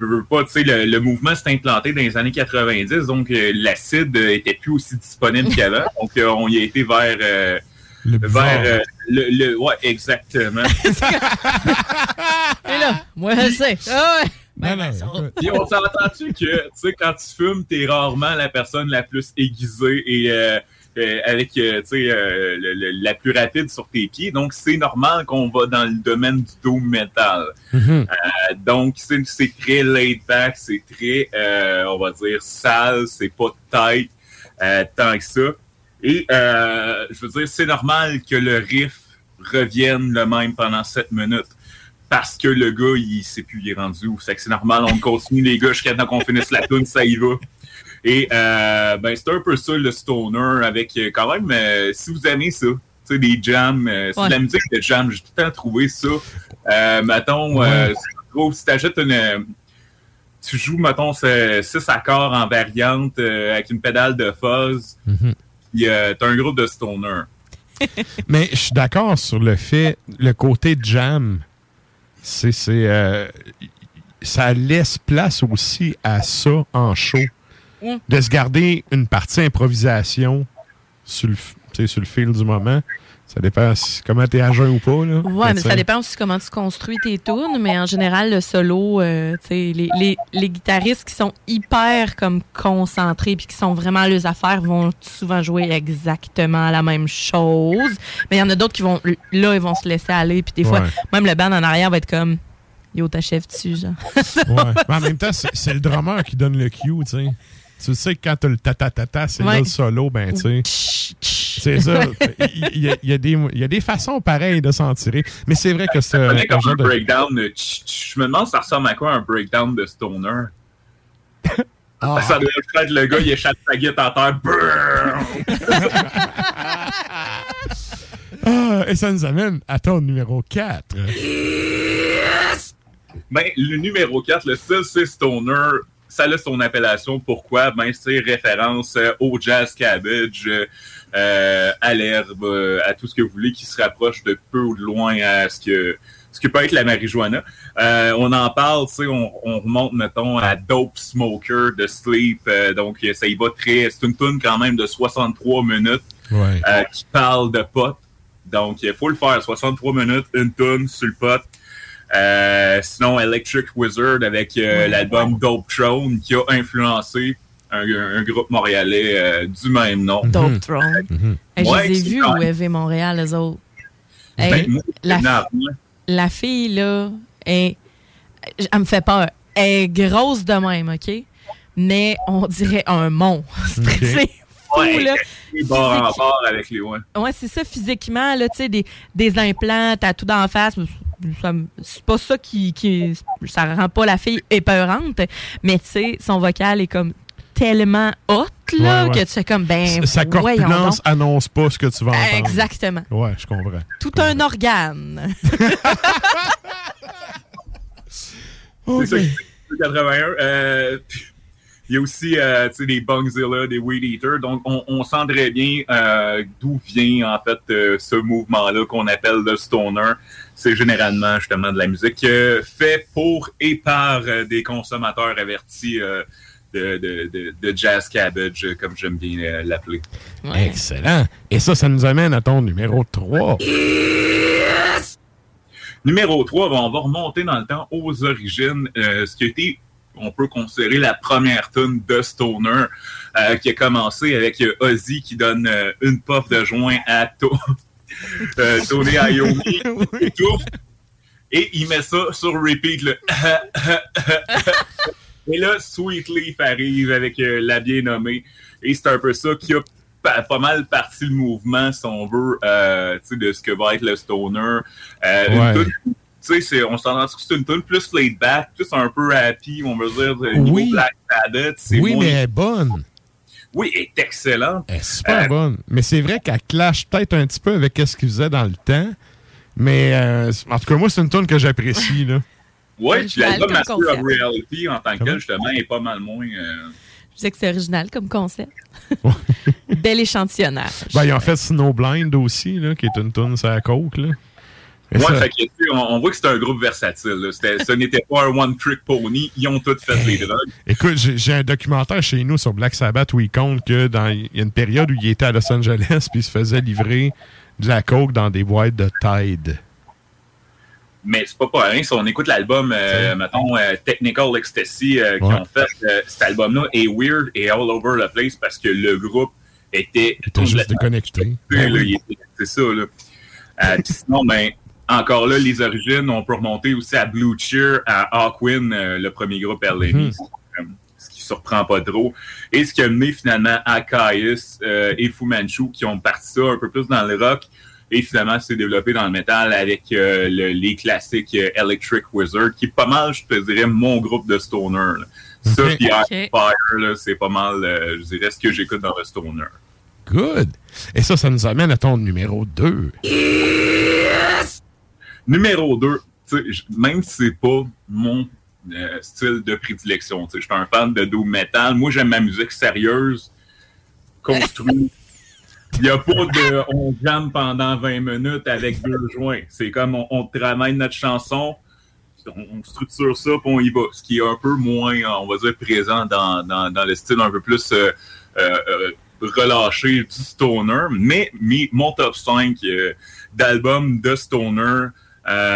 je veux pas, tu sais, le, le mouvement s'est implanté dans les années 90, donc l'acide était plus aussi disponible qu'avant. Donc, on y a été vers... euh, vers euh, le, le- ouais exactement Et là, moi, je sais. Ah ouais. Non, Puis on s'entend-tu que, tu sais, quand tu fumes, t'es rarement la personne la plus aiguisée et euh, euh, avec, euh, tu sais, euh, le- le- la plus rapide sur tes pieds. Donc, c'est normal qu'on va dans le domaine du doom metal. Euh, donc, c'est c'est très laid back, c'est très, euh, on va dire, sale, c'est pas tight euh, tant que ça. Et, euh, je veux dire, c'est normal que le riff revienne le même pendant 7 minutes parce que le gars, il sait plus, il est rendu où. C'est que c'est normal, on continue les gars jusqu'à temps qu'on finisse la tune, ça y va. Et euh, ben, c'est un peu ça le stoner avec euh, quand même, euh, si vous aimez ça, tu sais, des jams, euh, c'est Ouais. de la musique de jam, j'ai tout le temps trouvé ça. Euh, mettons, euh, Ouais. si tu t'achètes une. euh, Tu joues, mettons, 6 accords en variante euh, avec une pédale de fuzz, puis euh, t'as un groupe de stoner. Mais je suis d'accord sur le fait, le côté jam, c'est, c'est, euh, ça laisse place aussi à ça en show. Mm. De se garder une partie improvisation sur le, f- tu sais, sur le fil du moment. Ça dépend comment t'es à jeun ou pas. Là. Ouais, mais ça dépend aussi comment tu construis tes tunes, mais en général, le solo, euh, les, les, les guitaristes qui sont hyper comme concentrés puis qui sont vraiment à leurs affaires vont souvent jouer exactement la même chose. Mais il y en a d'autres qui vont, là, ils vont se laisser aller, puis des fois, Ouais. même le band en arrière va être comme, Yo, t'achèves-tu, genre? Ouais. Mais en même temps, c'est c'est le drummer qui donne le cue, tu sais. Tu sais que quand t'as le tata-tata, c'est Ouais. là le solo, ben, tu sais. C'est ça. Il y, a, il y a des, il y a des façons pareilles de s'en tirer. Mais c'est vrai que c'est Ça un, connaît un comme un de. breakdown. de tch, tch. Je me demande ça ressemble à quoi un breakdown de stoner? Ah. Ça doit être le gars, il échappe sa guitare à terre. Ah, et ça nous amène à ton numéro 4. Ben, le numéro 4, le seul c'est Stoner, ça a son appellation. Pourquoi? Ben, c'est référence euh, au jazz cabbage, euh, à l'herbe, euh, à tout ce que vous voulez qui se rapproche de peu ou de loin à ce que ce que peut être la marijuana. Euh, on en parle, tu sais, on, on remonte, mettons, à Dope Smoker de Sleep. euh, donc, ça y va très... C'est une tune quand même de 63 minutes Ouais. euh, qui parle de pot. Donc, il faut le faire. 63 minutes, une tune sur le pot. Euh, sinon, Electric Wizard avec euh, l'album Dope Throne qui a influencé un, un groupe montréalais euh, du même nom. Dope Throne. Hey, Ouais, je les ai vus au EV Montréal, les autres. Ben, Hey, moi, la, moi. la fille, là, est- elle me fait peur. Elle est grosse de même, OK? Mais on dirait un monstre. C'est fou, Ouais, là. bord en bord avec les ouais. Ouais, c'est ça, physiquement, là, tu sais, des, des implants, t'as tout d'en face. C'est pas ça qui, qui. Ça rend pas la fille épeurante, mais tu sais, son vocal est comme tellement hot, là, Ouais, ouais. que tu fais comme, ben. Sa corpulence donc. annonce pas ce que tu vas entendre. Exactement. Ouais, je comprends. Tout un organe. C'est ça, c'est 81. Euh, il y a aussi euh, tu sais, des Bungzilla, des Weed Eater. Donc, on, on sent très bien euh, d'où vient, en fait, euh, ce mouvement-là qu'on appelle le stoner. C'est généralement, justement, de la musique euh, fait pour et par euh, des consommateurs avertis euh, de, de, de, de jazz cabbage, euh, comme j'aime bien l'appeler. Excellent. Et ça, ça nous amène à ton numéro 3. Numéro 3, on va remonter dans le temps aux origines, ce qui a été, on peut considérer la première tune de Stoner, euh, qui a commencé avec Ozzy qui donne euh, une puff de joint à To- euh, Tony Iommi et tout. Et il met ça sur repeat, le Et là, Sweet Leaf arrive avec euh, la bien nommée. Et c'est un peu ça qui a pas, pas mal parti le mouvement, si on veut, euh, de ce que va être le stoner. Euh, Ouais. on s'entend que c'est une tune plus laid back, plus un peu happy, on va dire, de niveau Oui. Black Sabbath. Oui, moins- mais elle est bonne. Oui, elle est excellente. Elle est super Euh, bonne. Mais c'est vrai qu'elle clash peut-être un petit peu avec ce qu'il faisait dans le temps. Mais euh, en tout cas, moi, c'est une tune que j'apprécie. là. Ouais, puis l'album Master of. Reality, en tant que tel, justement, est pas mal moins... euh, Je disais que c'est original comme concept. Bel échantillonnage. Ben, ils ont fait Snowblind aussi, là, qui est une tune sur la coke. Là. Ouais, ça- fait que, on, on voit que c'est un groupe versatile. Ce n'était pas un one-trick pony. Ils ont tous fait les drogues. Écoute, j'ai un documentaire chez nous sur Black Sabbath où il compte que dans il y a une période où il était à Los Angeles puis il se faisait livrer de la coke dans des boîtes de Tide. Mais c'est pas rien. Si on écoute l'album, euh, mettons, euh, Technical Ecstasy, euh, ont fait, euh, cet album-là est weird et all over the place parce que le groupe était T'es juste déconnecté. il était- C'est ça, là. Euh, sinon, ben, encore là, les origines, on peut remonter aussi à Blue Cheer, à Hawkwind, euh, le premier groupe LME, Mhm. euh, ce qui surprend pas trop. Et ce qui a mené finalement à Caius euh, et Fu Manchu, qui ont parti ça un peu plus dans le rock. Et finalement, c'est développé dans le métal avec euh, le- les classiques euh, Electric Wizard, qui est pas mal, je te dirais, mon groupe de stoner. là. Ça, Ok. puis. Fire, c'est pas mal, euh, je dirais, ce que j'écoute dans le stoner. Good. Et ça, ça nous amène à ton numéro 2. Numéro 2, même si c'est pas mon euh, style de prédilection, je suis un fan de doom metal. Moi, j'aime ma musique sérieuse, construite. Il n'y a pas de on jamme pendant 20 minutes avec deux joints. C'est comme on, on travaille notre chanson, on, on structure ça, puis on y va. Ce qui est un peu moins, on va dire, présent dans, dans, dans le style un peu plus euh, euh, relâché du stoner. Mais mon top 5 euh, d'albums de stoner,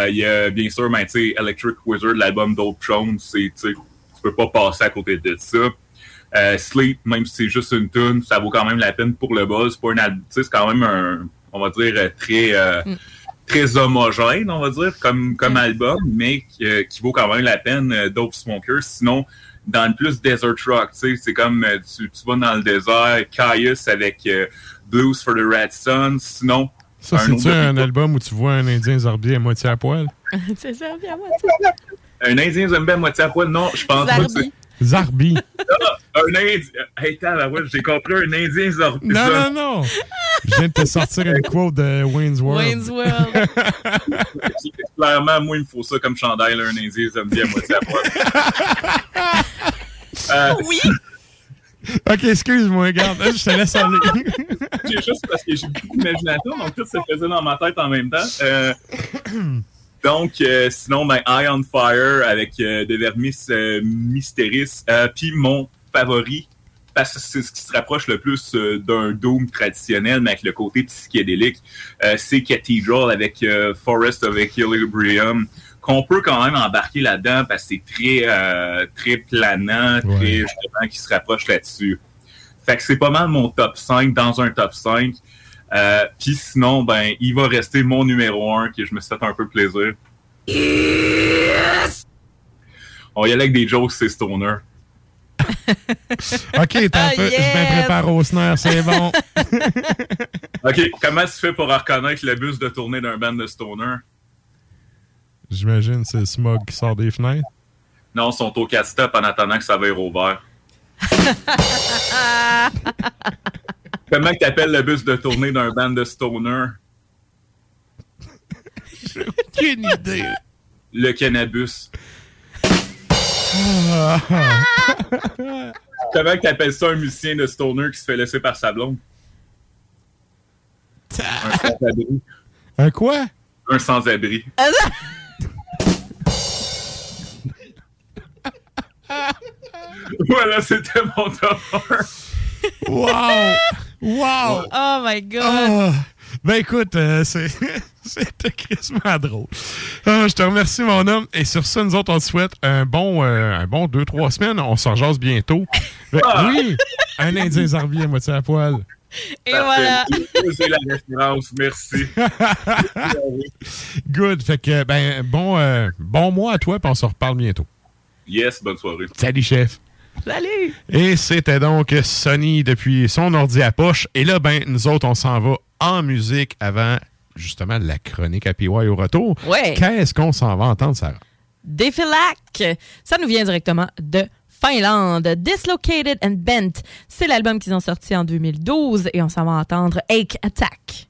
il y a bien sûr ben, Electric Wizard, l'album Throne, c'est, tu peux pas passer à côté de ça. Euh, Sleep, même si c'est juste une tune, ça vaut quand même la peine pour le buzz. C'est pas c'est quand même un, on va dire, euh, très, euh, très homogène, on va dire, comme, comme album, mais qui, euh, qui vaut quand même la peine, euh, Dope Smoker. Sinon, dans le plus desert rock, tu sais, c'est comme euh, tu, tu vas dans le désert, Caius avec euh, Blues for the Red Sun. Sinon, Ça, un c'est-tu autre- un album où tu vois un Indien zorbier à moitié à poil? c'est ça, bien moi. un Indien zombie à moitié à poil? Non, je pense pas que c'est... Zarbi. Ah, un Indien... Hey, j'ai compris un Indien zombie. Non, non, non. Je viens de te sortir une quote de Wayne's World. Wayne's World. Clairement, moi, il me faut ça comme chandail, là, un Indien zombie à moitié à poil. Euh, oui! Ok, excuse-moi, regarde, je te laisse aller. J'ai juste parce que j'ai beaucoup d'imagination, donc tout se faisait dans ma tête en même temps. Euh, donc, euh, sinon, ben, Eye on Fire avec euh, Vermis euh, Mysteris. Puis mon favori, parce que c'est ce qui se rapproche le plus d'un Doom traditionnel, mais avec le côté psychédélique, c'est Cathedral avec Forest of Equilibrium, qu'on peut quand même embarquer là-dedans parce que c'est très, euh, très planant, très Ouais. justement qui se rapproche là-dessus. Fait que c'est pas mal mon top 5 dans un top 5. Euh, Puis sinon, ben, il va rester mon numéro 1, que je me suis fait un peu plaisir. On va y aller avec des jokes, c'est Stoner. Ok, t'as Ah, je yes! me prépare au snare, c'est bon. OK, comment tu fais pour reconnaître le bus de tournée d'un band de Stoner? J'imagine c'est le smog qui sort des fenêtres. Non, ils sont au 4 stop en attendant que ça va être ouvert. Comment tu appelles le bus de tournée d'un band de Stoner? Aucune idée. Le cannabis. Comment tu appelles ça un musicien de Stoner qui se fait laisser par sa blonde? Un sans-abri. Un quoi? Un sans-abri. voilà, c'était mon top 1. Wow! Wow! Oh my God! Ah! Ben écoute, euh, c'est c'était crissement drôle. Ah, je te remercie, mon homme. Et sur ça, nous autres, on te souhaite un bon, euh, un bon deux, trois semaines. On s'en jase bientôt. Ben, Ah! Oui! Un Indien zarbi à moitié à poil. Et voilà. C'est la référence, merci. Good. Fait que, ben, bon, euh, bon mois à toi, puis on se reparle bientôt. Yes, bonne soirée. Salut, chef. Salut! Et c'était donc Sonny depuis son ordi à poche. Et là, ben, nous autres, on s'en va en musique avant, justement, la chronique à PY au retour. Ouais. Qu'est-ce qu'on s'en va entendre, Sarah? Défilac. Ça nous vient directement de Finlande. Dislocated and Bent. C'est l'album qu'ils ont sorti en 2012 et on s'en va entendre Ache Attack.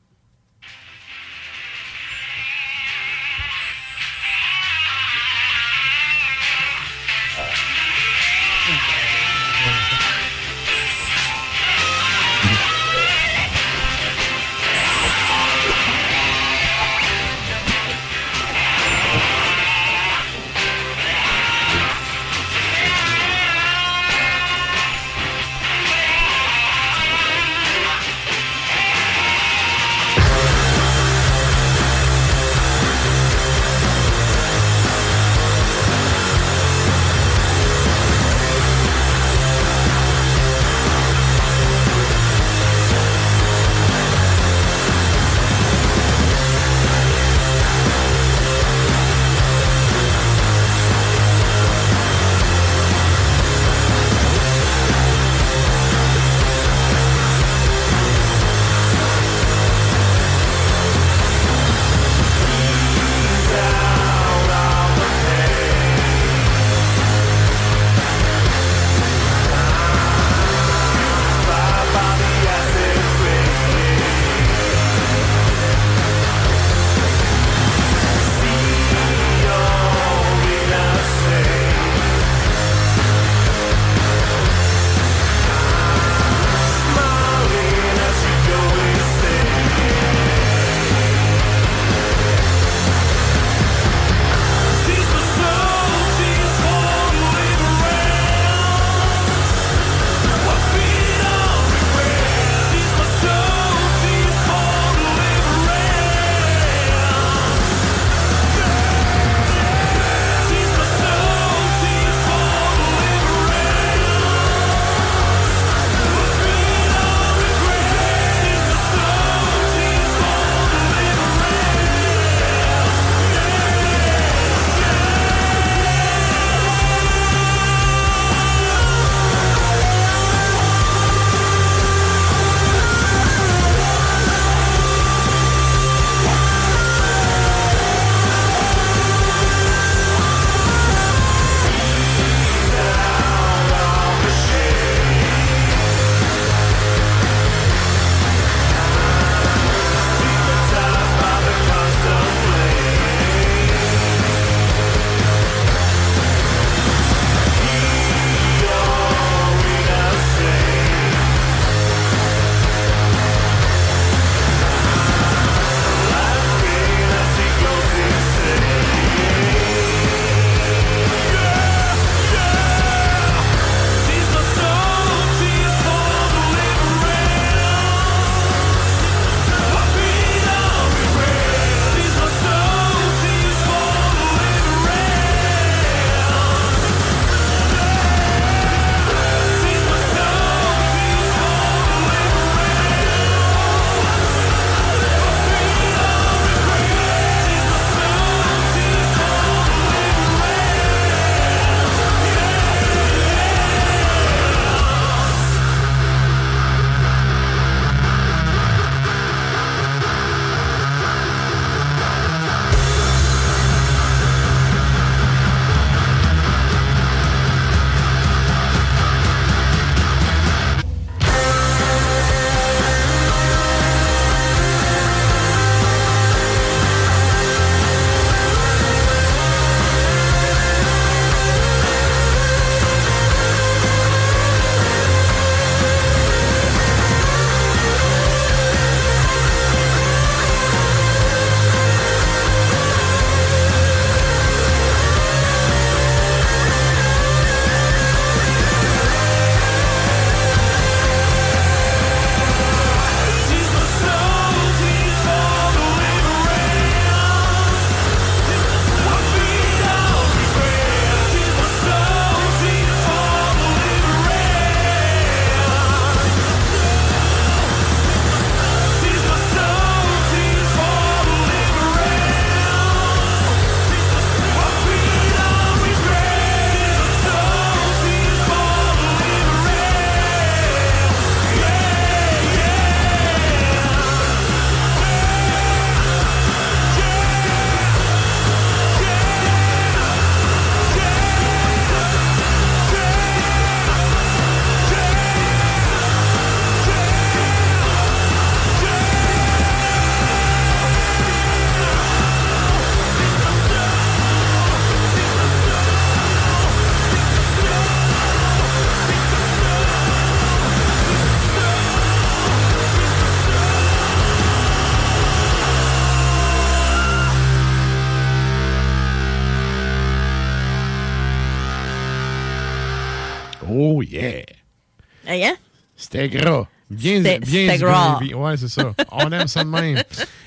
C'était gras. Bien, bien gras. gravy. Ouais, c'est ça. On aime ça de même.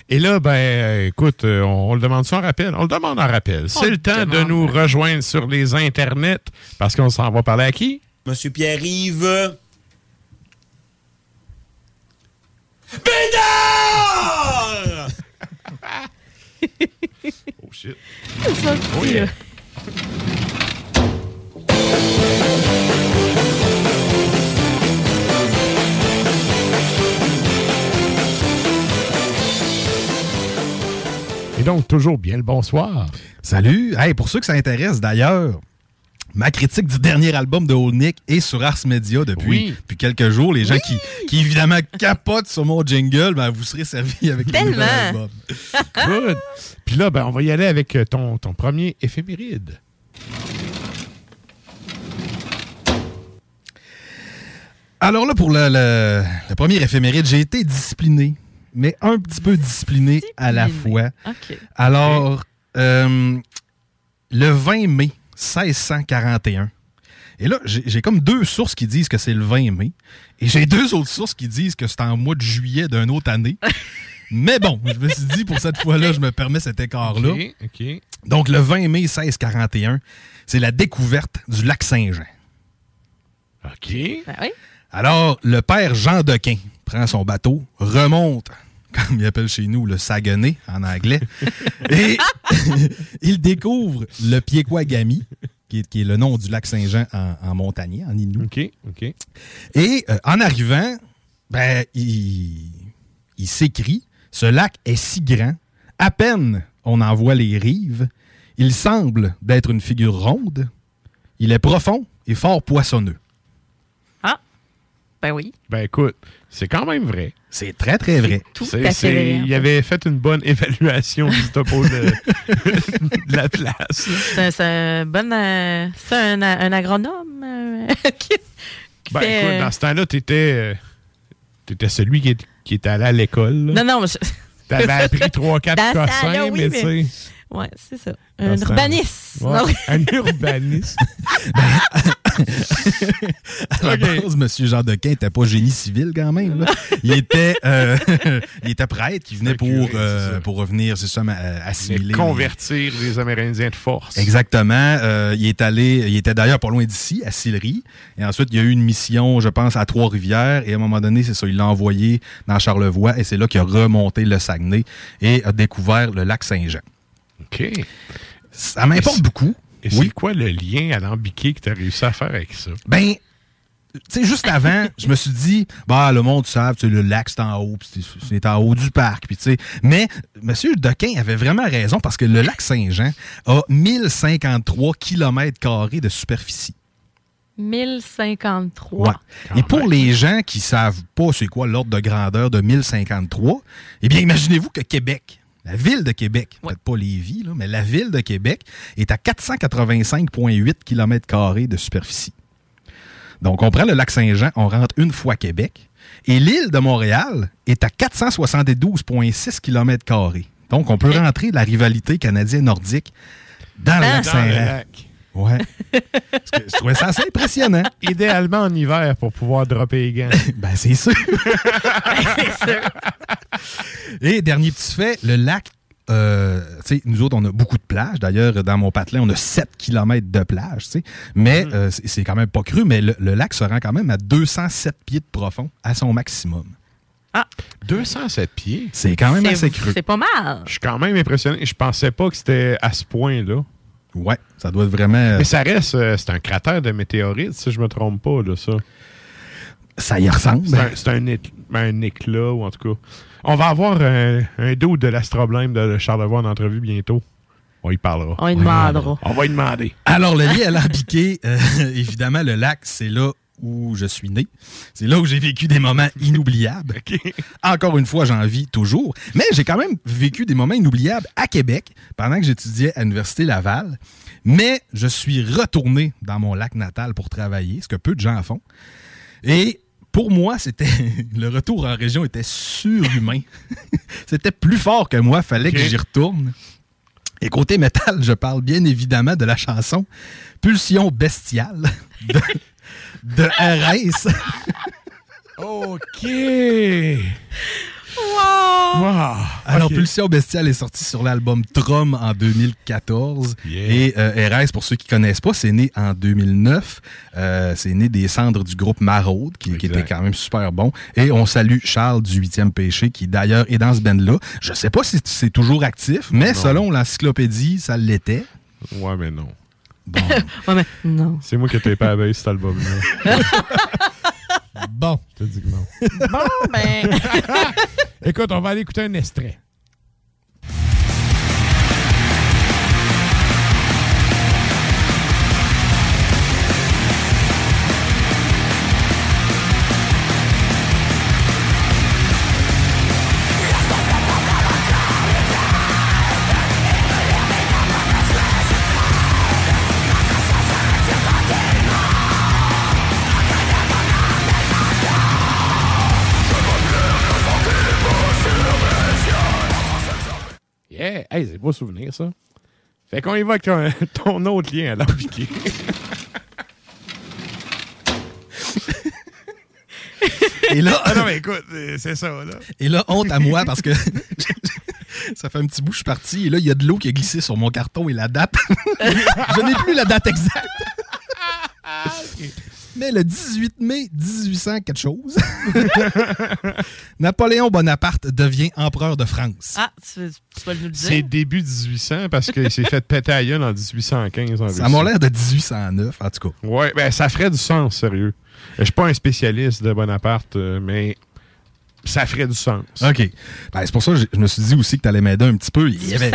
Et là, ben, euh, écoute, euh, on, on le demande ça en rappel? On le demande en rappel. C'est le temps de nous rejoindre sur les internets parce qu'on s'en va parler à qui? Monsieur Pierre-Yves. Bédard! oh shit. Oh, yeah. Donc, toujours bien le bonsoir. Salut! Hey, pour ceux que ça intéresse d'ailleurs, ma critique du dernier album de Old Nick est sur Ars Media depuis, Oui. depuis quelques jours. Les gens qui, qui évidemment capotent sur mon jingle, ben, vous serez servis avec le nouvel Tellement. album. Good. Puis là, ben, on va y aller avec euh, ton, ton premier éphéméride. Alors là, pour le, le- le premier éphéméride, j'ai été discipliné, mais un petit peu discipliné, à la fois. Alors, euh, le 20 mai 1641, et là, j'ai comme deux sources qui disent que c'est le 20 mai, et j'ai deux autres sources qui disent que c'est en mois de juillet d'une autre année. Mais bon, je me suis dit, pour cette fois-là, je me permets cet écart-là. Donc, le 20 mai 1641, c'est la découverte du lac Saint-Jean. OK. Ben oui. Alors, le père Jean Dequin prend son bateau, remonte, comme il appelle chez nous, le Saguenay en anglais, et il découvre le Piéquagami, qui est, qui est le nom du lac Saint-Jean en, en montagnais, en Inuit. OK, OK. Et euh, en arrivant, ben, il, il s'écrit Ce lac est si grand, à peine on en voit les rives, il semble d'être une figure ronde, il est profond et fort poissonneux. Ben oui. Ben écoute, c'est quand même vrai. C'est très, très vrai. Tout C'est- à fait c'est- vrai, en Il avait fait une bonne évaluation du topo de, de la place. C'est un- c'est un bon. euh, c'est un, un agronome euh, qui, qui Ben fait, écoute, euh, dans ce temps-là, t'étais, euh, t'étais celui qui, est- qui était allé à l'école. là. Non, non, mais. je- T'avais appris 3 4 Dans ce cossins, temps-là, oui, mais, mais- tu sais. Ouais, c'est ça. Un urbaniste. Ouais. Un urbaniste. À la base, M. Jean Dequin n'était pas génie civil quand même. là. Il, était, euh, il était prêtre qui venait pour, euh, pour revenir, c'est ça, euh, assimiler. Convertir les Amérindiens de force. Exactement. Euh, il est allé, il était d'ailleurs pas loin d'ici, à Sillery. Et ensuite, il y a eu une mission, je pense, à Trois-Rivières. Et à un moment donné, c'est ça, il l'a envoyé dans Charlevoix. Et c'est là qu'il a remonté le Saguenay et a découvert le lac Saint-Jean. OK. Ça m'importe beaucoup. Et c'est quoi le lien alambiqué que tu as réussi à faire avec ça? Ben, tu sais, juste avant, je me suis dit, bah, le monde savent, tu sais, le lac, c'est en haut, puis c'est en haut du parc, puis tu sais. Mais M. Dequin avait vraiment raison parce que le lac Saint-Jean a 1053 km de superficie. 1053. Ouais. Et pour les gens qui savent pas c'est quoi l'ordre de grandeur de 1053, eh bien, imaginez-vous que Québec, la ville de Québec, peut-être pas Lévis, là, mais la ville de Québec est à 485,8 km de superficie. Donc, on prend le lac Saint-Jean, on rentre une fois Québec, et l'île de Montréal est à 472,6 km. Donc, on peut rentrer la rivalité canadienne-nordique dans le Dans lac le Saint-Jean. Ouais. Parce que je trouvais ça assez impressionnant. Idéalement en hiver pour pouvoir dropper les gants. ben, c'est sûr. Et dernier petit fait, le lac, euh, tu sais, nous autres, on a beaucoup de plages. D'ailleurs, dans mon patelin, on a 7 km de plage, tu sais. Mais Mm. euh, c'est c'est quand même pas cru, mais le, le lac se rend quand même à 207 pieds de profond à son maximum. Ah. 207 pieds? C'est quand même C'est- assez cru. C'est pas mal. Je suis quand même impressionné. Je pensais pas que c'était à ce point-là. Ouais, ça doit être vraiment. euh, Mais ça reste, euh, c'est un cratère de météorite, si je me trompe pas, là, ça. Ça y ressemble. C'est un, un éc- un éclat, ou en tout cas. On va avoir un, un doute de l'astroblème de Charlevoix en entrevue bientôt. On y parlera. On y demandera. On va y demander. Alors, le lien alambiqué, euh, évidemment, le lac, c'est là où je suis né. C'est là où j'ai vécu des moments inoubliables. Encore une fois, j'en vis toujours. Mais j'ai quand même vécu des moments inoubliables à Québec pendant que j'étudiais à l'Université Laval. Mais je suis retourné dans mon lac natal pour travailler, ce que peu de gens font. Et pour moi, c'était le retour en région était surhumain. c'était plus fort que moi, fallait que j'y retourne. Et côté métal, je parle bien évidemment de la chanson Pulsion bestiale de, de RS. OK. Wow! Alors, Ok. Pulsion Bestiale est sorti sur l'album Trom en 2014. Et euh, RS, pour ceux qui connaissent pas, c'est né en 2009. Euh, c'est né des cendres du groupe Maraude, qui, qui était quand même super bon. Et on salue Charles du 8e péché, qui d'ailleurs est dans ce band-là. Je sais pas si c'est toujours actif, mais Non. selon l'encyclopédie, ça l'était. Ouais, mais non. Bon. ouais, mais non. C'est moi qui ai tapé à la veille, cet album-là. bon. Je te dis que non. Bon, ben. Écoute, on va aller écouter un extrait. Yeah! Hey, c'est beau souvenir, ça. Fait qu'on y va avec ton, ton autre lien à l'appliquer. Et là, ah non, mais écoute, c'est- ça, là. Et là, honte à moi parce que ça fait un petit bout je suis parti et là, il y a de l'eau qui a glissé sur mon carton et la date. je n'ai plus la date exacte. Mais le 18 mai 1800 quelque chose, Napoléon Bonaparte devient empereur de France. Ah, tu, tu vas nous le C'est dire? début 1800 parce qu'il s'est fait péter à gueule en 1815. En Ça m'a l'air de 1809, en tout cas. Ouais, ben ça ferait du sens, sérieux. Je suis pas un spécialiste de Bonaparte, euh, mais ça ferait du sens. OK. Ben, c'est pour ça que je- je me suis dit aussi que tu allais m'aider un petit peu. Il y avait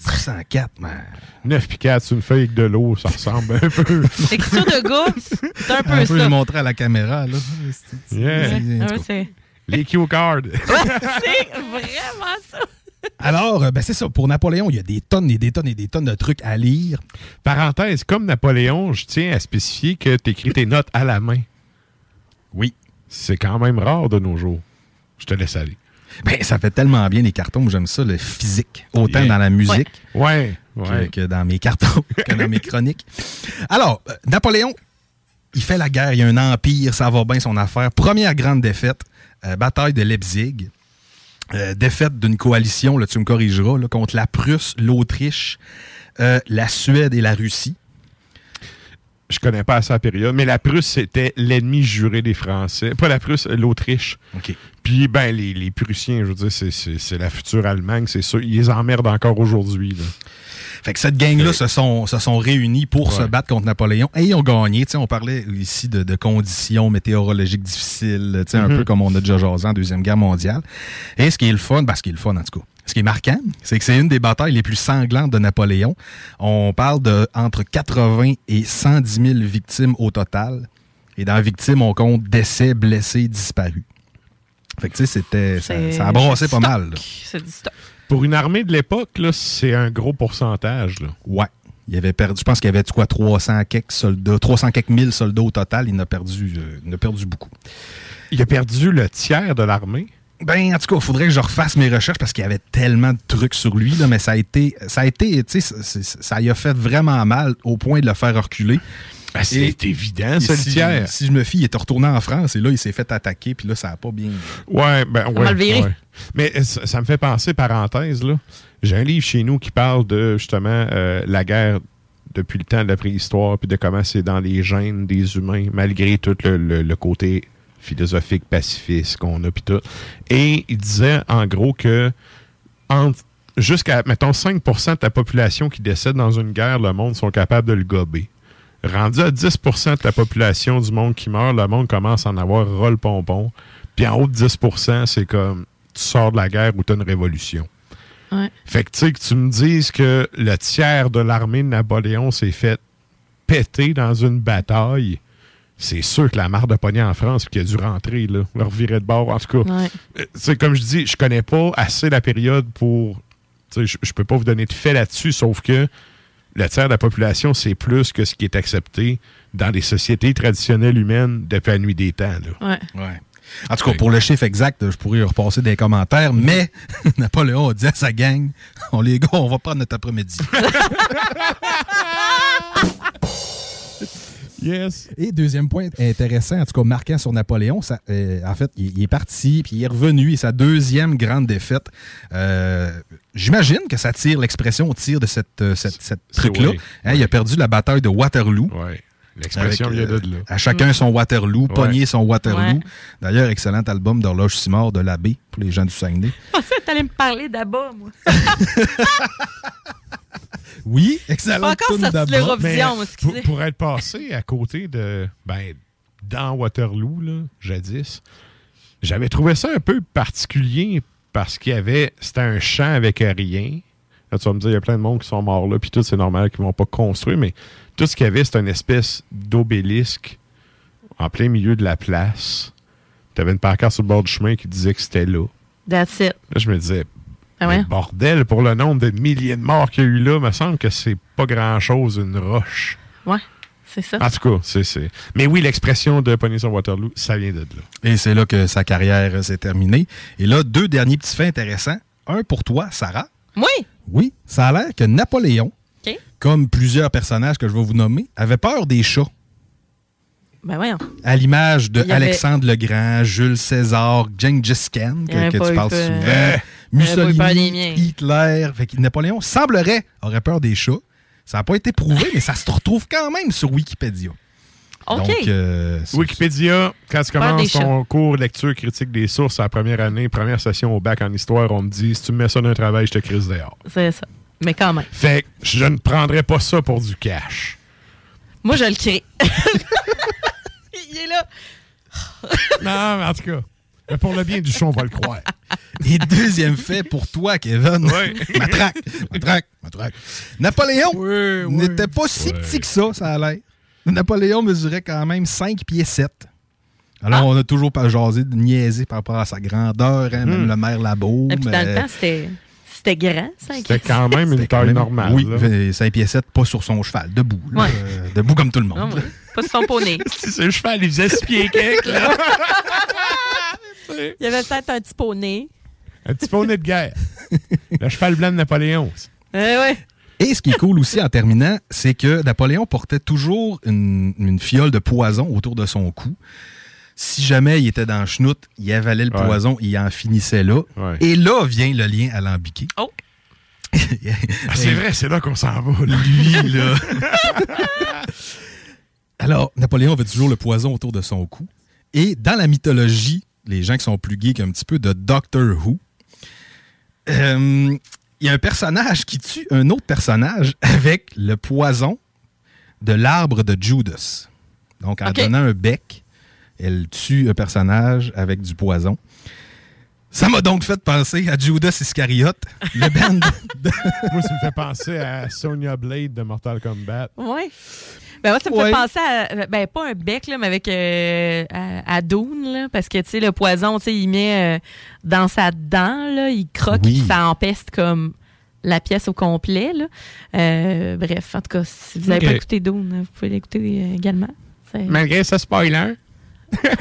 1804. 1804, man. 9 puis 4 sur une feuille avec de l'eau, ça ressemble un peu. Écriture de gars, c'est un peu On peut ça. le montrer à la caméra, là. Yeah. Ouais, Les cue cards. c'est vraiment ça. Alors, euh, ben c'est ça. Pour Napoléon, il y a des tonnes et des tonnes et des tonnes de trucs à lire. Parenthèse, comme Napoléon, je tiens à spécifier que tu écris tes notes à la main. Oui. C'est quand même rare de nos jours. Je te laisse aller. Ben, ça fait tellement bien les cartons. J'aime ça, le physique. Autant Yeah. dans la musique Ouais, que- ouais. Que, dans mes cartons, que dans mes chroniques. Alors, euh, Napoléon, il fait la guerre. Il y a un empire. Ça va bien son affaire. Première grande défaite, euh, bataille de Leipzig. Euh, défaite d'une coalition, là, tu me corrigeras, là, contre la Prusse, l'Autriche, euh, la Suède et la Russie. Je connais pas assez la période, mais la Prusse, c'était l'ennemi juré des Français. Pas la Prusse, l'Autriche. OK. Puis, ben, les, les Prussiens, je veux dire, c'est- la future Allemagne, c'est ça. Ils les emmerdent encore aujourd'hui. Fait que cette gang-là se sont, se sont réunis pour se battre contre Napoléon et ils ont gagné. Tu sais, on parlait ici de, de conditions météorologiques difficiles, tu sais, un Mhm. peu comme on a déjà jasé en Deuxième Guerre mondiale. Et ce qui est le fun, parce ce qui est le fun en tout cas, ce qui est marquant, c'est que c'est une des batailles les plus sanglantes de Napoléon. On parle de entre 80 et 110 000 victimes au total. Et dans victimes, on compte décès, blessés, disparus. Fait que tu sais, c'était, ça, a brassé c'est pas mal. là. stock. C'est du stock. Pour une armée de l'époque, là, c'est un gros pourcentage. Là. Ouais. Il avait perdu, je pense qu'il y avait quoi, 300 quelques soldats, 300 quelques mille soldats au total. Il en a perdu, euh, il en a perdu beaucoup. Il a perdu le tiers de l'armée. Ben, en tout cas, il faudrait que je refasse mes recherches parce qu'il y avait tellement de trucs sur lui, là, mais ça a été, ça a été, tu sais, ça- y a fait vraiment mal au point de le faire reculer. Ben, c'est évident, le si, tiers. Si je me fie, il était retourné en France et là, il s'est fait attaquer, puis là, ça n'a pas bien. Ouais, ben ouais. mal viré. ouais. Mais euh, ça, ça me fait penser, parenthèse, là. J'ai un livre chez nous qui parle de justement euh, la guerre depuis le temps de la préhistoire, puis de comment c'est dans les gènes des humains, malgré tout le, le- le côté philosophique, pacifiste qu'on a, puis tout. Et il disait en gros que jusqu'à, mettons, 5% de ta population qui décède dans une guerre, le monde sont capables de le gober. Rendu à 10% de la population du monde qui meurt, le monde commence à en avoir ras le pompon. Puis en haut de 10% c'est comme tu sors de la guerre ou tu as une révolution. Ouais. Fait que tu sais que tu me dises que le tiers de l'armée de Napoléon s'est fait péter dans une bataille, c'est sûr que la marre de pognon en France qui a dû rentrer, là, leur virer de bord. En tout cas, Ouais. euh, comme je dis, je connais pas assez la période pour. Je, je peux pas vous donner de fait là-dessus, sauf que le tiers de la population, c'est plus que ce qui est accepté dans les sociétés traditionnelles humaines depuis la nuit des temps. Là. Ouais. Ouais. En tout cas, pour le chiffre exact, je pourrais y repasser des commentaires, mais Napoléon a dit à sa gang on les gars, on va prendre notre après-midi. Yes. Et deuxième point intéressant, en tout cas marquant sur Napoléon, ça, euh, en fait, il, il est parti, puis il est revenu, et sa deuxième grande défaite. euh, J'imagine que ça tire, l'expression tire de cette, euh, cette, cette C'est truc-là. oui. Hein, Il a perdu la bataille de Waterloo. Ouais. L'expression vient de là. À chacun son Waterloo, Ouais. pogner son Waterloo. Ouais. D'ailleurs, excellent album d'Horloge Simard de l'abbé pour les gens du Saguenay. Je pensais que t'allais me parler d'Abba, moi. Oui, excellent. Pas encore sorti l'Eurovision, excusez. Pour, pour être passé à côté de. Ben, dans Waterloo, là, jadis, j'avais trouvé ça un peu particulier parce qu'il y avait. C'était un champ avec rien. Là, tu vas me dire, il y a plein de monde qui sont morts là, puis tout, c'est normal qu'ils ne vont pas construire, mais tout ce qu'il y avait, c'était une espèce d'obélisque en plein milieu de la place. Tu avais une pancarte sur le bord du chemin qui disait que c'était là. That's it. Là, je me disais, Ah ouais? bordel, pour le nombre de milliers de morts qu'il y a eu là, me semble que c'est pas grand-chose, une roche. Ouais, c'est ça. En tout cas, c'est. c'est- Mais oui, l'expression de Pony sur Waterloo, ça vient de là. Et c'est là que sa carrière s'est terminée. Et là, deux derniers petits faits intéressants. Un pour toi, Sarah. Oui. Oui, ça a l'air que Napoléon, comme plusieurs personnages que je vais vous nommer, avait peur des chats. Ben voyons. À l'image de avait- Alexandre le Grand, Jules César, Gengis Khan, que, tu parles souvent, Pas des Mussolini. Hitler. Fait que Napoléon semblerait aurait peur des chats. Ça n'a pas été prouvé, mais ça se retrouve quand même sur Wikipédia. OK. Donc, euh, Wikipédia, quand tu commences ton cours lecture critique des sources à la première année, première session au bac en histoire, on te dit si tu me mets ça dans un travail, je te crise dehors. C'est ça. Mais quand même. Fait que je ne prendrais pas ça pour du cash. Moi, je le crée. Il est là. non, mais en tout cas, mais pour le bien du show, on va le croire. Et deuxième fait pour toi, Kevin. matraque, matraque, matraque. Napoléon n'était pas si petit que ça, ça a l'air. Napoléon mesurait quand même 5 pieds 7. Alors, on a toujours pas jasé, de niaiser par rapport à sa grandeur, hein, même Hmm. le maire Labo. Et puis dans le temps, c'était c'était grand, ça. C'était quand même une taille normale. Oui, là. 5 pieds 7, pas sur son cheval, debout. là, Ouais. euh, debout comme tout le monde. Non, ouais. Pas sur son poney. Si c'est le cheval, il faisait 6 pieds quelques, là. Il y avait peut-être un petit poney. Un petit poney de guerre. le cheval blanc de Napoléon. Eh ouais. Et ce qui est cool aussi en terminant, c'est que Napoléon portait toujours une, une fiole de poison autour de son cou. Si jamais il était dans le chenoute, il avalait le Ouais. poison, il en finissait là. Ouais. Et là vient le lien alambiqué. Oh! Ah, c'est vrai, c'est là qu'on s'en va. là. Lui, là. Alors, Napoléon avait toujours le poison autour de son cou. Et dans la mythologie, les gens qui sont plus geeks un petit peu de Doctor Who, euh, il y a un personnage qui tue un autre personnage avec le poison de l'arbre de Judas. Donc, en donnant un bec, elle tue un personnage avec du poison. Ça m'a donc fait penser à Judas Iscariote, le band de- Moi, ça me fait penser à Sonya Blade de Mortal Kombat. Oui. Ben moi, ça me Ouais. fait penser à, ben pas un bec, là, mais avec euh, à, à Dune, là, parce que, tu sais, le poison, tu sais, il met euh, dans sa dent, là, il croque, Oui. ça empeste comme la pièce au complet, là. Euh, bref, en tout cas, si vous n'avez pas écouté Dune, vous pouvez l'écouter également. Malgré ce spoiler.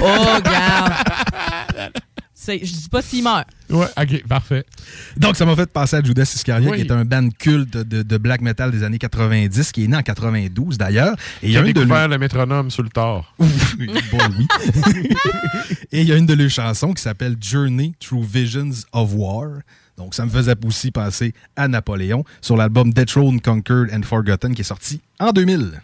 Oh, regarde! C'est- Je dis pas s'il meurt. Ouais, ok, parfait. Donc, ça m'a fait penser à Judas Iscariot, Oui. qui est un band culte de, de black metal des années 90, qui est né en 92 d'ailleurs. Et il y a de le métronome sur le tort. Bon, oui. Et il y a une de leurs chansons qui s'appelle Journey Through Visions of War. Donc, ça me faisait aussi penser à Napoléon sur l'album Dethrone, Conquered and Forgotten qui est sorti en 2000.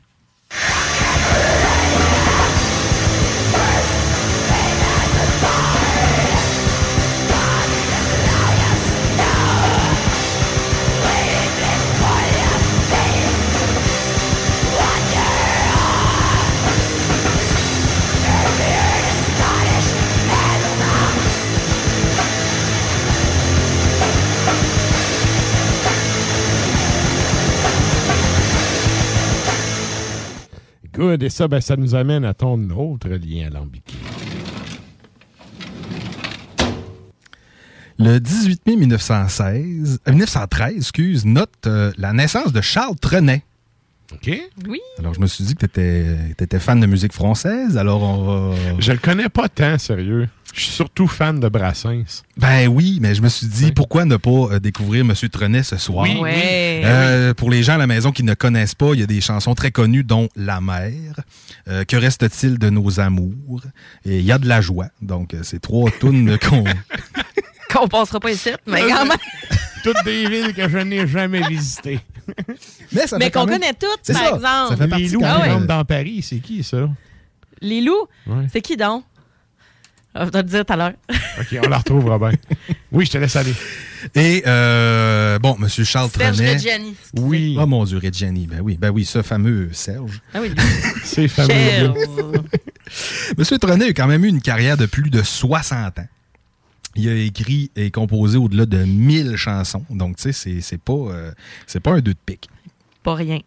Good. Et ça, ben, ça nous amène à ton autre lien alambiqué. Le 18 mai 1916, euh, 1913, excuse, note euh, la naissance de Charles Trenet. OK. Oui. Alors, je me suis dit que tu étais, fan de musique française, alors on va... Je le connais pas tant, sérieux. Je suis surtout fan de Brassens. Ben oui, mais je me suis dit, pourquoi ne pas euh, découvrir M. Trenet ce soir? Oui, Ouais. Euh, pour les gens à la maison qui ne connaissent pas, il y a des chansons très connues, dont La mer, euh, Que reste-t-il de nos amours? Et il y a de la joie. Donc, c'est trois tunes qu'on... Qu'on passera pas ici, mais quand même. Toutes des villes que je n'ai jamais visitées. Mais, ça qu'on même- connaît toutes, par ça. exemple. Ça fait partie Les loups quand même. dans Paris, c'est qui ça? Les loups? Ouais. C'est qui donc? Je vais te le dire tout à l'heure. OK, on la retrouve, Robin. Oui, je te laisse aller. Et, euh, bon, M. Charles Serge Trenet... Reggiani. Oui. Oh mon Dieu, Reggiani. Ben oui, ben oui, ce fameux Serge. Ah oui. C'est fameux. Monsieur Trenet a quand même eu une carrière de plus de 60 ans. Il a écrit et composé au-delà de 1000 chansons. Donc, tu sais, c'est- c'est pas, euh, c'est pas un deux de pique. Pas rien.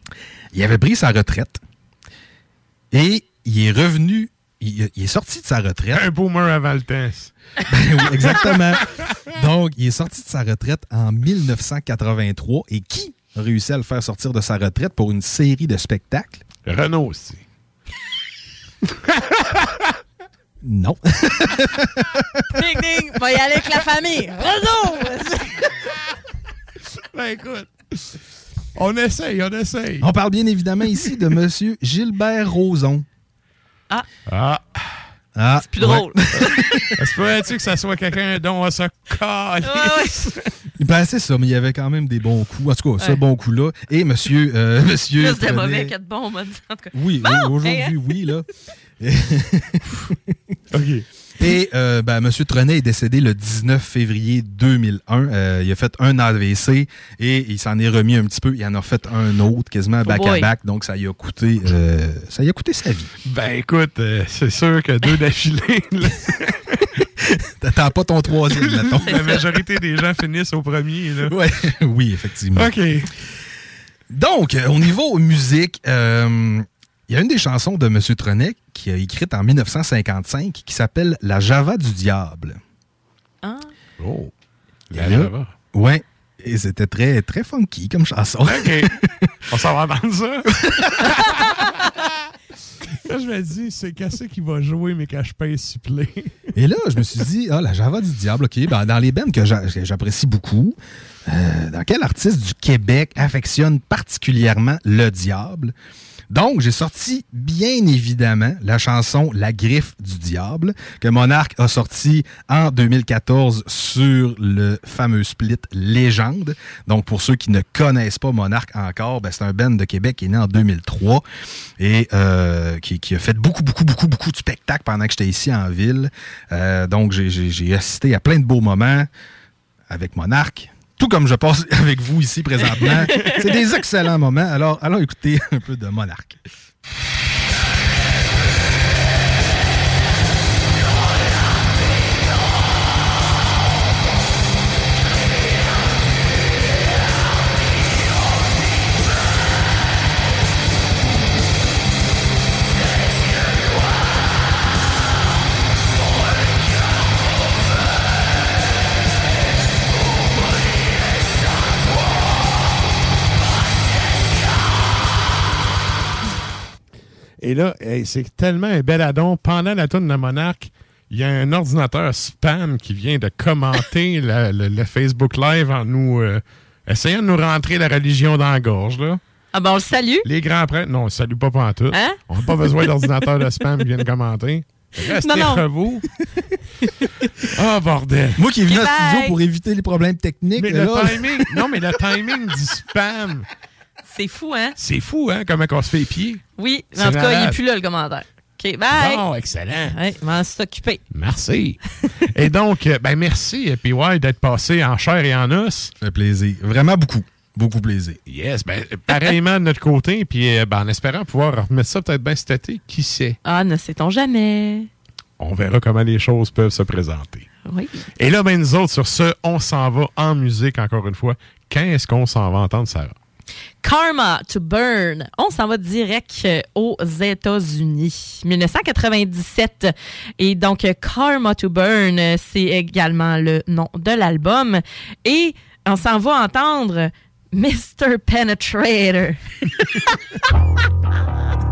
Il avait pris sa retraite et il est revenu, il, il est sorti de sa retraite. Un boomer avant le temps. Ben oui, exactement. Donc, il est sorti de sa retraite en 1983. Et qui a réussi à le faire sortir de sa retraite pour une série de spectacles? Renault aussi. Non. Ding, ding. Va y aller avec la famille. Renaud! Ben écoute, on essaye, on essaye. On parle bien évidemment ici de Monsieur Gilbert Rozon. Ah. Ah. Ah, C'est plus drôle. Espérais-tu que ça soit quelqu'un dont on se colle? Ben, c'est ça, mais il y avait quand même des bons coups. En tout cas, ce Ouais. bon coup-là. Et monsieur. euh, monsieur Plus de Trenet- mauvais que de bon, on m'a dit. En tout cas. Oui, Bon, aujourd'hui, hey, hein? oui, là. OK. Et euh, ben, M. Trenet est décédé le 19 février 2001. Euh, il a fait un AVC et il s'en est remis un petit peu. Il en a fait un autre, quasiment Oh back boy. à back. Donc, ça y a coûté, euh, ça y a coûté sa vie. Ben écoute, euh, c'est sûr que deux d'affilée, là, T'attends pas ton troisième, mettons. la majorité des gens finissent au premier. Là. Ouais, oui, effectivement. OK. Donc, au niveau musique, euh, il y a une des chansons de M. Trenet qui a écrite en 1955 qui s'appelle La Java du diable. Ah. Oh. La là- Java. Ouais. Et c'était très, très funky comme chanson. OK. On s'en va entendre ça? Là, je me dis, c'est qu'est-ce qui va jouer, mais que je paye supplé. Et là, je me suis dit, ah, la Java du diable, OK, ben, dans les bands que j'apprécie beaucoup, euh, dans quel artiste du Québec affectionne particulièrement le diable? Donc, j'ai sorti bien évidemment la chanson La griffe du diable que Monarch a sorti en 2014 sur le fameux split Légende. Donc, pour ceux qui ne connaissent pas Monarch encore, ben, c'est un band de Québec qui est né en 2003 et euh, qui, a fait beaucoup, beaucoup, beaucoup, beaucoup de spectacles pendant que j'étais ici en ville. Euh, donc, j'ai assisté à plein de beaux moments avec Monarch. Tout comme je passe avec vous ici présentement. C'est des excellents moments. Alors, allons écouter un peu de Monarch. Et là, hey, c'est tellement un bel addon. Pendant la tourne de Monarch, il y a un ordinateur spam qui vient de commenter la- le, le Facebook Live en nous euh, essayant de nous rentrer la religion dans la gorge. Là. Ah ben, on le salue. Les grands prêtres, non, on ne salue pas pantoute. Hein? On n'a pas besoin d'ordinateur de spam qui viennent commenter. Restez Non, vous. Ah, bordel. Moi qui est venu au studio pour éviter les problèmes techniques. Mais là, le timing, non, mais le timing du spam, C'est fou, hein? c'est fou, hein, comment on se fait pied. Oui, mais en tout cas, il n'est plus là, le commentaire. OK, bye! Bon, excellent. Je m'en suis occupé. Merci. Et donc, euh, ben merci, PY, d'être passé en chair et en os. Ça fait plaisir. Vraiment beaucoup. Beaucoup plaisir. Yes, ben, pareillement de notre côté, puis euh, ben, en espérant pouvoir remettre ça peut-être bien cet été, qui sait? Ah, ne sait-on jamais. On verra comment les choses peuvent se présenter. Oui. Et là, ben, nous autres, sur ce, on s'en va en musique, encore une fois. Quand est-ce qu'on s'en va entendre, Sarah? Karma to Burn. On s'en va direct euh, aux États-Unis. 1997. Et donc, Karma to Burn, euh, c'est également le nom de l'album. Et on s'en va entendre Mr. Penetrator.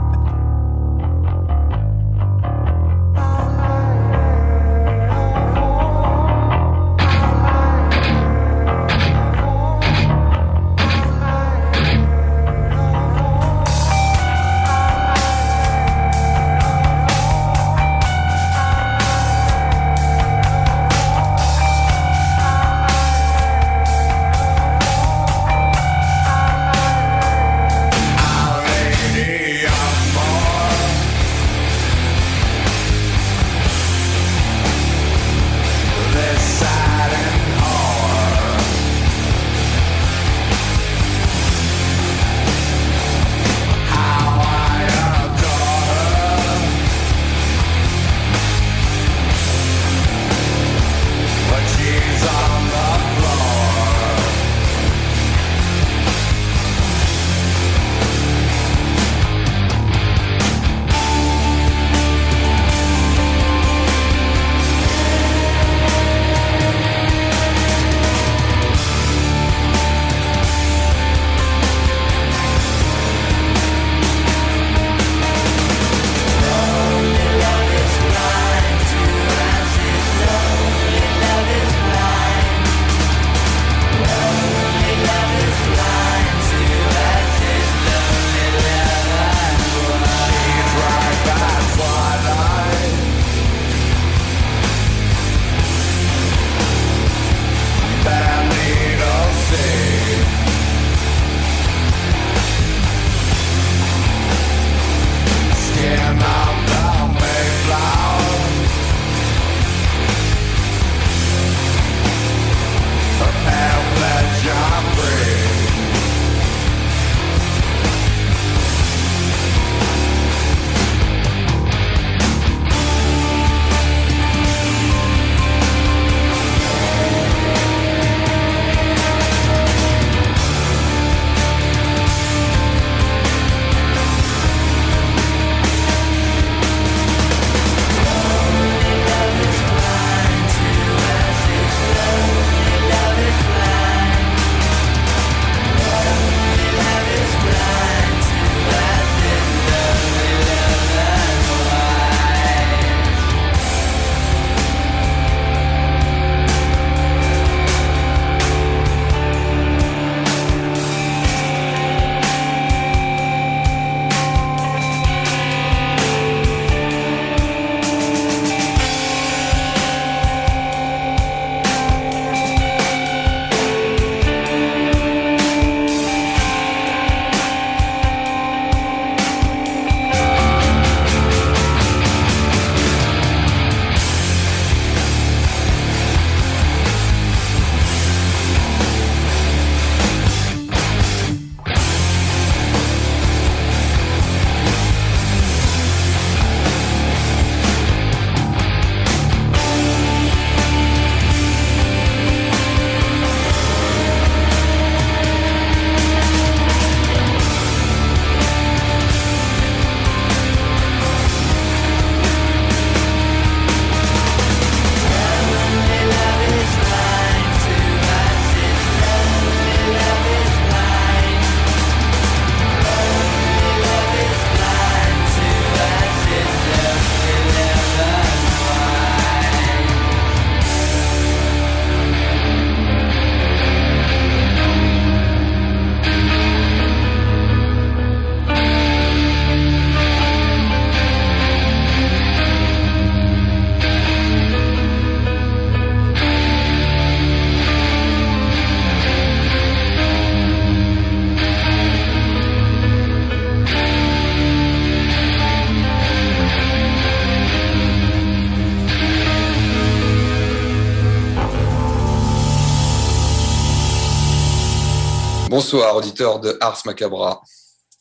Bonsoir, auditeurs de Ars Macabra.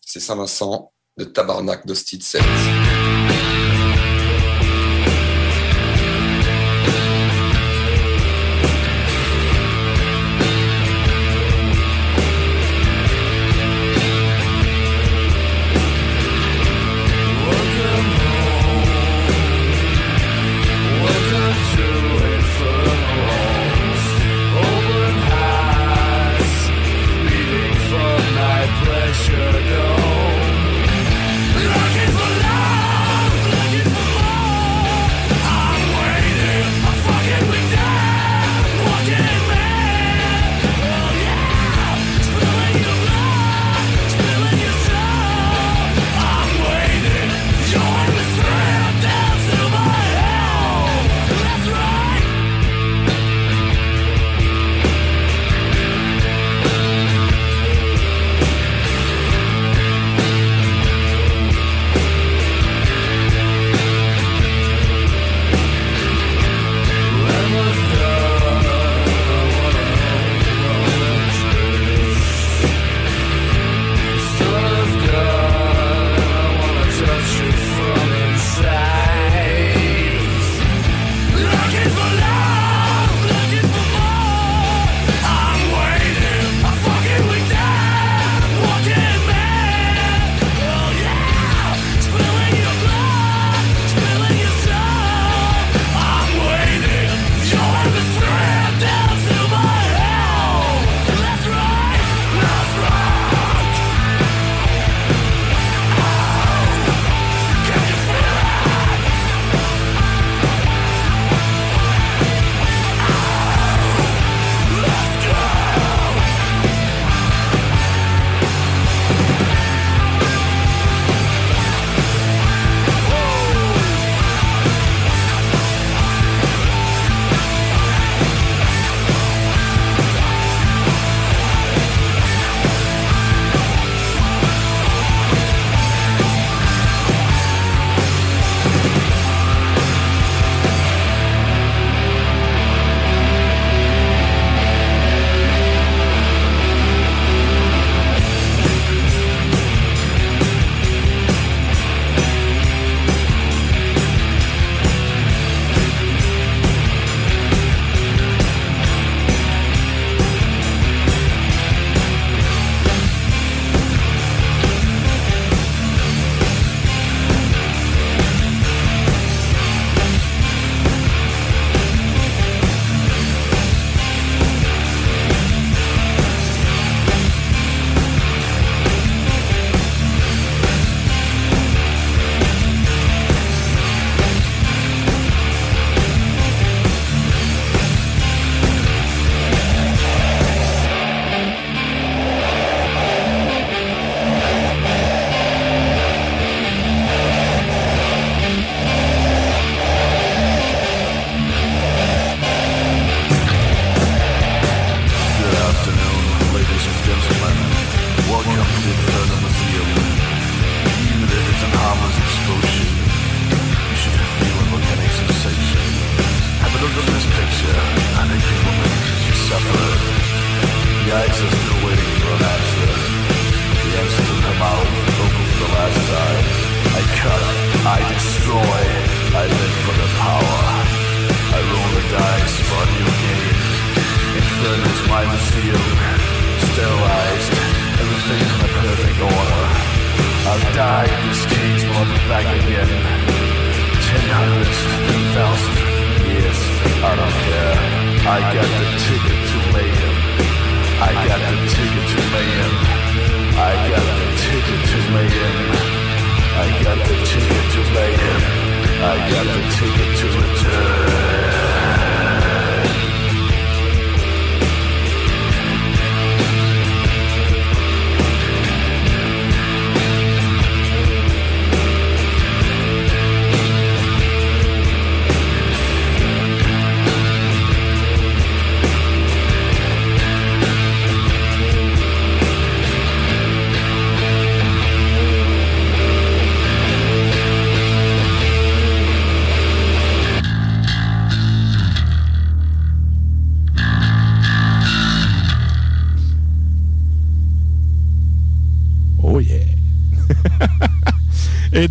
C'est Saint-Vincent de Tabarnak d'Hostie 7.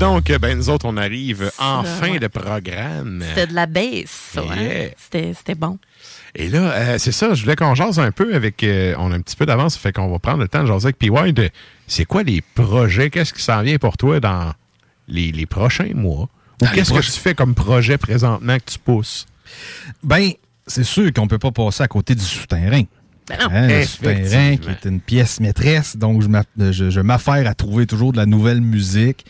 Donc, ben, nous autres, on arrive en fin ouais. de programme. C'était de la baisse, ouais. Yeah. C'était c'était bon. Et là, euh, c'est ça, je voulais qu'on jase un peu avec. euh, on a un petit peu d'avance, fait qu'on va prendre le temps de jaser avec PY de c'est quoi les projets, qu'est-ce qui s'en vient pour toi dans les, les prochains mois? Ou qu'est-ce que tu fais comme projet présentement que tu pousses? Ben, c'est sûr qu'on peut pas passer à côté du souterrain. Ben non. Hein, le Effectivement. souterrain qui est une pièce maîtresse, donc je m'a- je, m'affaire à trouver toujours de la nouvelle musique.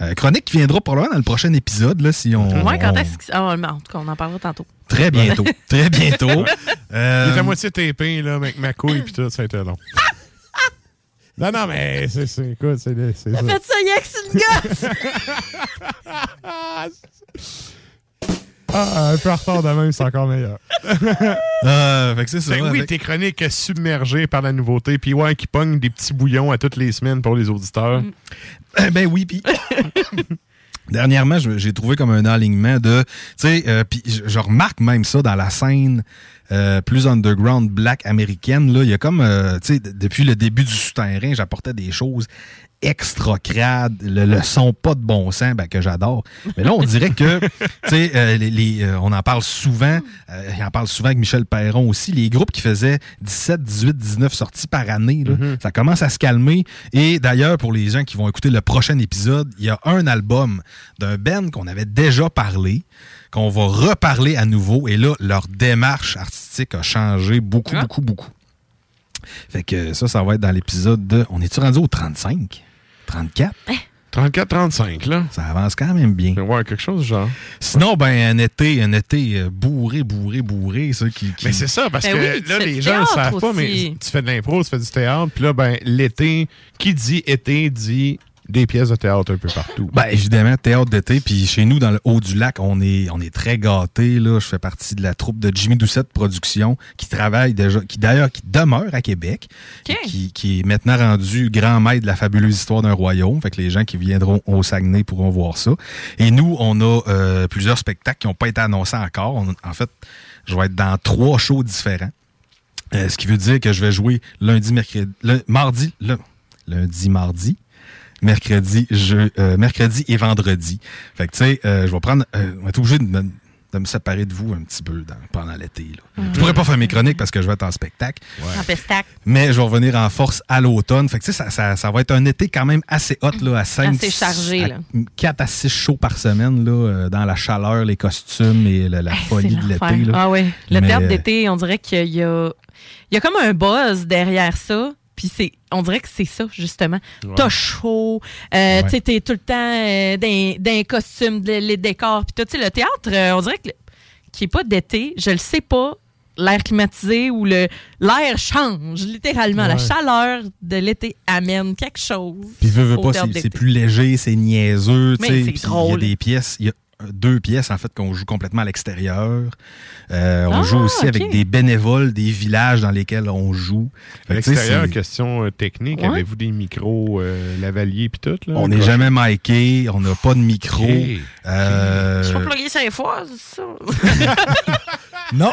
Euh, chronique qui viendra probablement dans le prochain épisode, là, si on... Quand on- est-ce que. Ah, mais en tout cas, on en parlera tantôt. Très bientôt, très bientôt. Euh, Il est à moitié TP, là, avec ma couille, puis tout, ça a été long. non, non, mais c'est, écoute, c'est, c'est T'as ça. fait ça, Yax, une gosse! Ah, un peu en retard de même, c'est encore meilleur. Euh, fait que c'est ça. Fait que oui, avec- tes chroniques submergées par la nouveauté, puis ouais, qui pogne des petits bouillons à toutes les semaines pour les auditeurs. Eh ben oui, puis dernièrement, j'ai trouvé comme un alignement de, tu sais, euh, puis je, remarque même ça dans la scène euh, plus underground black américaine. Là, il y a comme, euh, tu sais, depuis le début du souterrain, j'apportais des choses extra crades, le, le son pas de bon sens, ben, que j'adore. Mais là, on dirait que, tu sais, euh, les, les, euh, on en parle souvent, euh, il en parle souvent avec Michel Perron aussi, les groupes qui faisaient 17, 18, 19 sorties par année, là, ça commence à se calmer. Et d'ailleurs, pour les gens qui vont écouter le prochain épisode, il y a un album d'un band qu'on avait déjà parlé, qu'on va reparler à nouveau. Et là, leur démarche artistique a changé beaucoup, beaucoup, beaucoup. Fait que ça, ça va être dans l'épisode de... On est-tu rendu au 35? 34? 34-35, là. Ça avance quand même bien. Ouais, quelque chose du genre. Sinon, ben, un été, un été euh, bourré, bourré, bourré, ça qui... qui- Mais c'est ça, parce Ben que oui, là, les gens ne savent pas, mais tu fais de l'impro, tu fais du théâtre, puis là, ben, l'été, qui dit été dit des pièces de théâtre un peu partout. Ben, évidemment, théâtre d'été. Puis chez nous, dans le haut du lac, on est, on est très gâtés. Là. Je fais partie de la troupe de Jimmy Doucette Productions qui travaille déjà, qui d'ailleurs, qui demeure à Québec, et qui, qui est maintenant rendu grand maître de la fabuleuse histoire d'un royaume. Fait que les gens qui viendront au Saguenay pourront voir ça. Et nous, on a euh, plusieurs spectacles qui n'ont pas été annoncés encore. On- en fait, je vais être dans trois shows différents. Euh, ce qui veut dire que je vais jouer lundi, mercredi, le- mardi, le- lundi, mardi, mercredi, je, euh, mercredi et vendredi. Fait que tu sais, euh, je vais prendre, euh, on va être obligé de me, de me séparer de vous un petit peu dans- pendant l'été. là. Mhm. Je pourrais pas faire mes chroniques parce que je vais être en spectacle. En pestac. Mais je vais revenir en force à l'automne. Fait que tu sais, ça, ça, ça va être un été quand même assez hot, là, à 5, Assez chargé, là. 4 à 6 shows par semaine, là, dans la chaleur, les costumes et la, la folie de l'été. là. Ah oui. Le euh, d'été, on dirait qu'il y a, il y a comme un buzz derrière ça. Puis c'est, on dirait que c'est ça, justement. Ouais. T'as chaud, euh, t'es tout le temps euh, dans, dans les décors. Puis tout, tu sais, le théâtre, euh, on dirait que qui est pas d'été, je le sais pas, l'air climatisé ou le l'air change, littéralement. La chaleur de l'été amène quelque chose. Puis veux, veux pas, c'est plus léger, c'est niaiseux. Tu sais, Il y a des pièces. il y a- deux pièces, en fait, qu'on joue complètement à l'extérieur. Euh, on Ah, joue aussi ok. avec des bénévoles des villages dans lesquels on joue. À l'extérieur, question euh, technique, Ouais. avez-vous des micros euh, lavaliers puis tout? Là, on n'est jamais miqué, on n'a pas de micro. Ok. Euh, Je peux plugger cinq fois, c'est ça? non.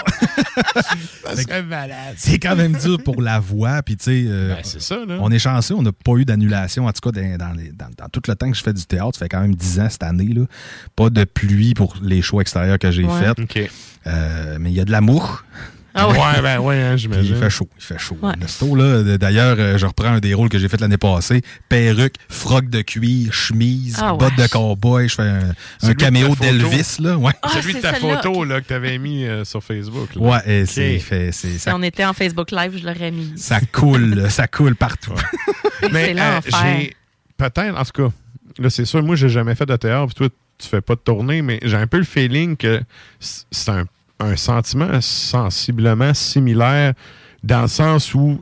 Ça serait malade. C'est quand même dur pour la voix. Puis, tu sais, euh, Ben, c'est ça, là. on est chanceux, on n'a pas eu d'annulation. En tout cas, dans, dans les- dans- dans tout le temps que je fais du théâtre, ça fait quand même 10 ans cette année. Là. Pas de pluie pour les shows extérieurs que j'ai Ouais. faits. Euh, mais il y a de l'amour. Ah ouais. Ouais, ben ouais, hein, j'imagine. Il fait chaud, il fait chaud. Nesto, là, d- d'ailleurs, euh, je reprends un des rôles que j'ai fait l'année passée. Perruque, froc de cuir, chemise, Ah, bottes ouais. de cowboy. Je fais un, un caméo d'Elvis, là. Ouais. Ah, Celui de ta photo là, que tu avais mis euh, sur Facebook. là. Ouais, et OK. c'est, fait- c'est- Si ça, on était en Facebook Live, je l'aurais mis. ça coule, ça coule partout. Mais C'est euh, j'ai peut-être, en tout cas, là, c'est sûr, moi, j'ai jamais fait de théâtre, puis toi, tu fais pas de tournée, mais j'ai un peu le feeling que c'est un, sentiment sensiblement similaire dans le sens où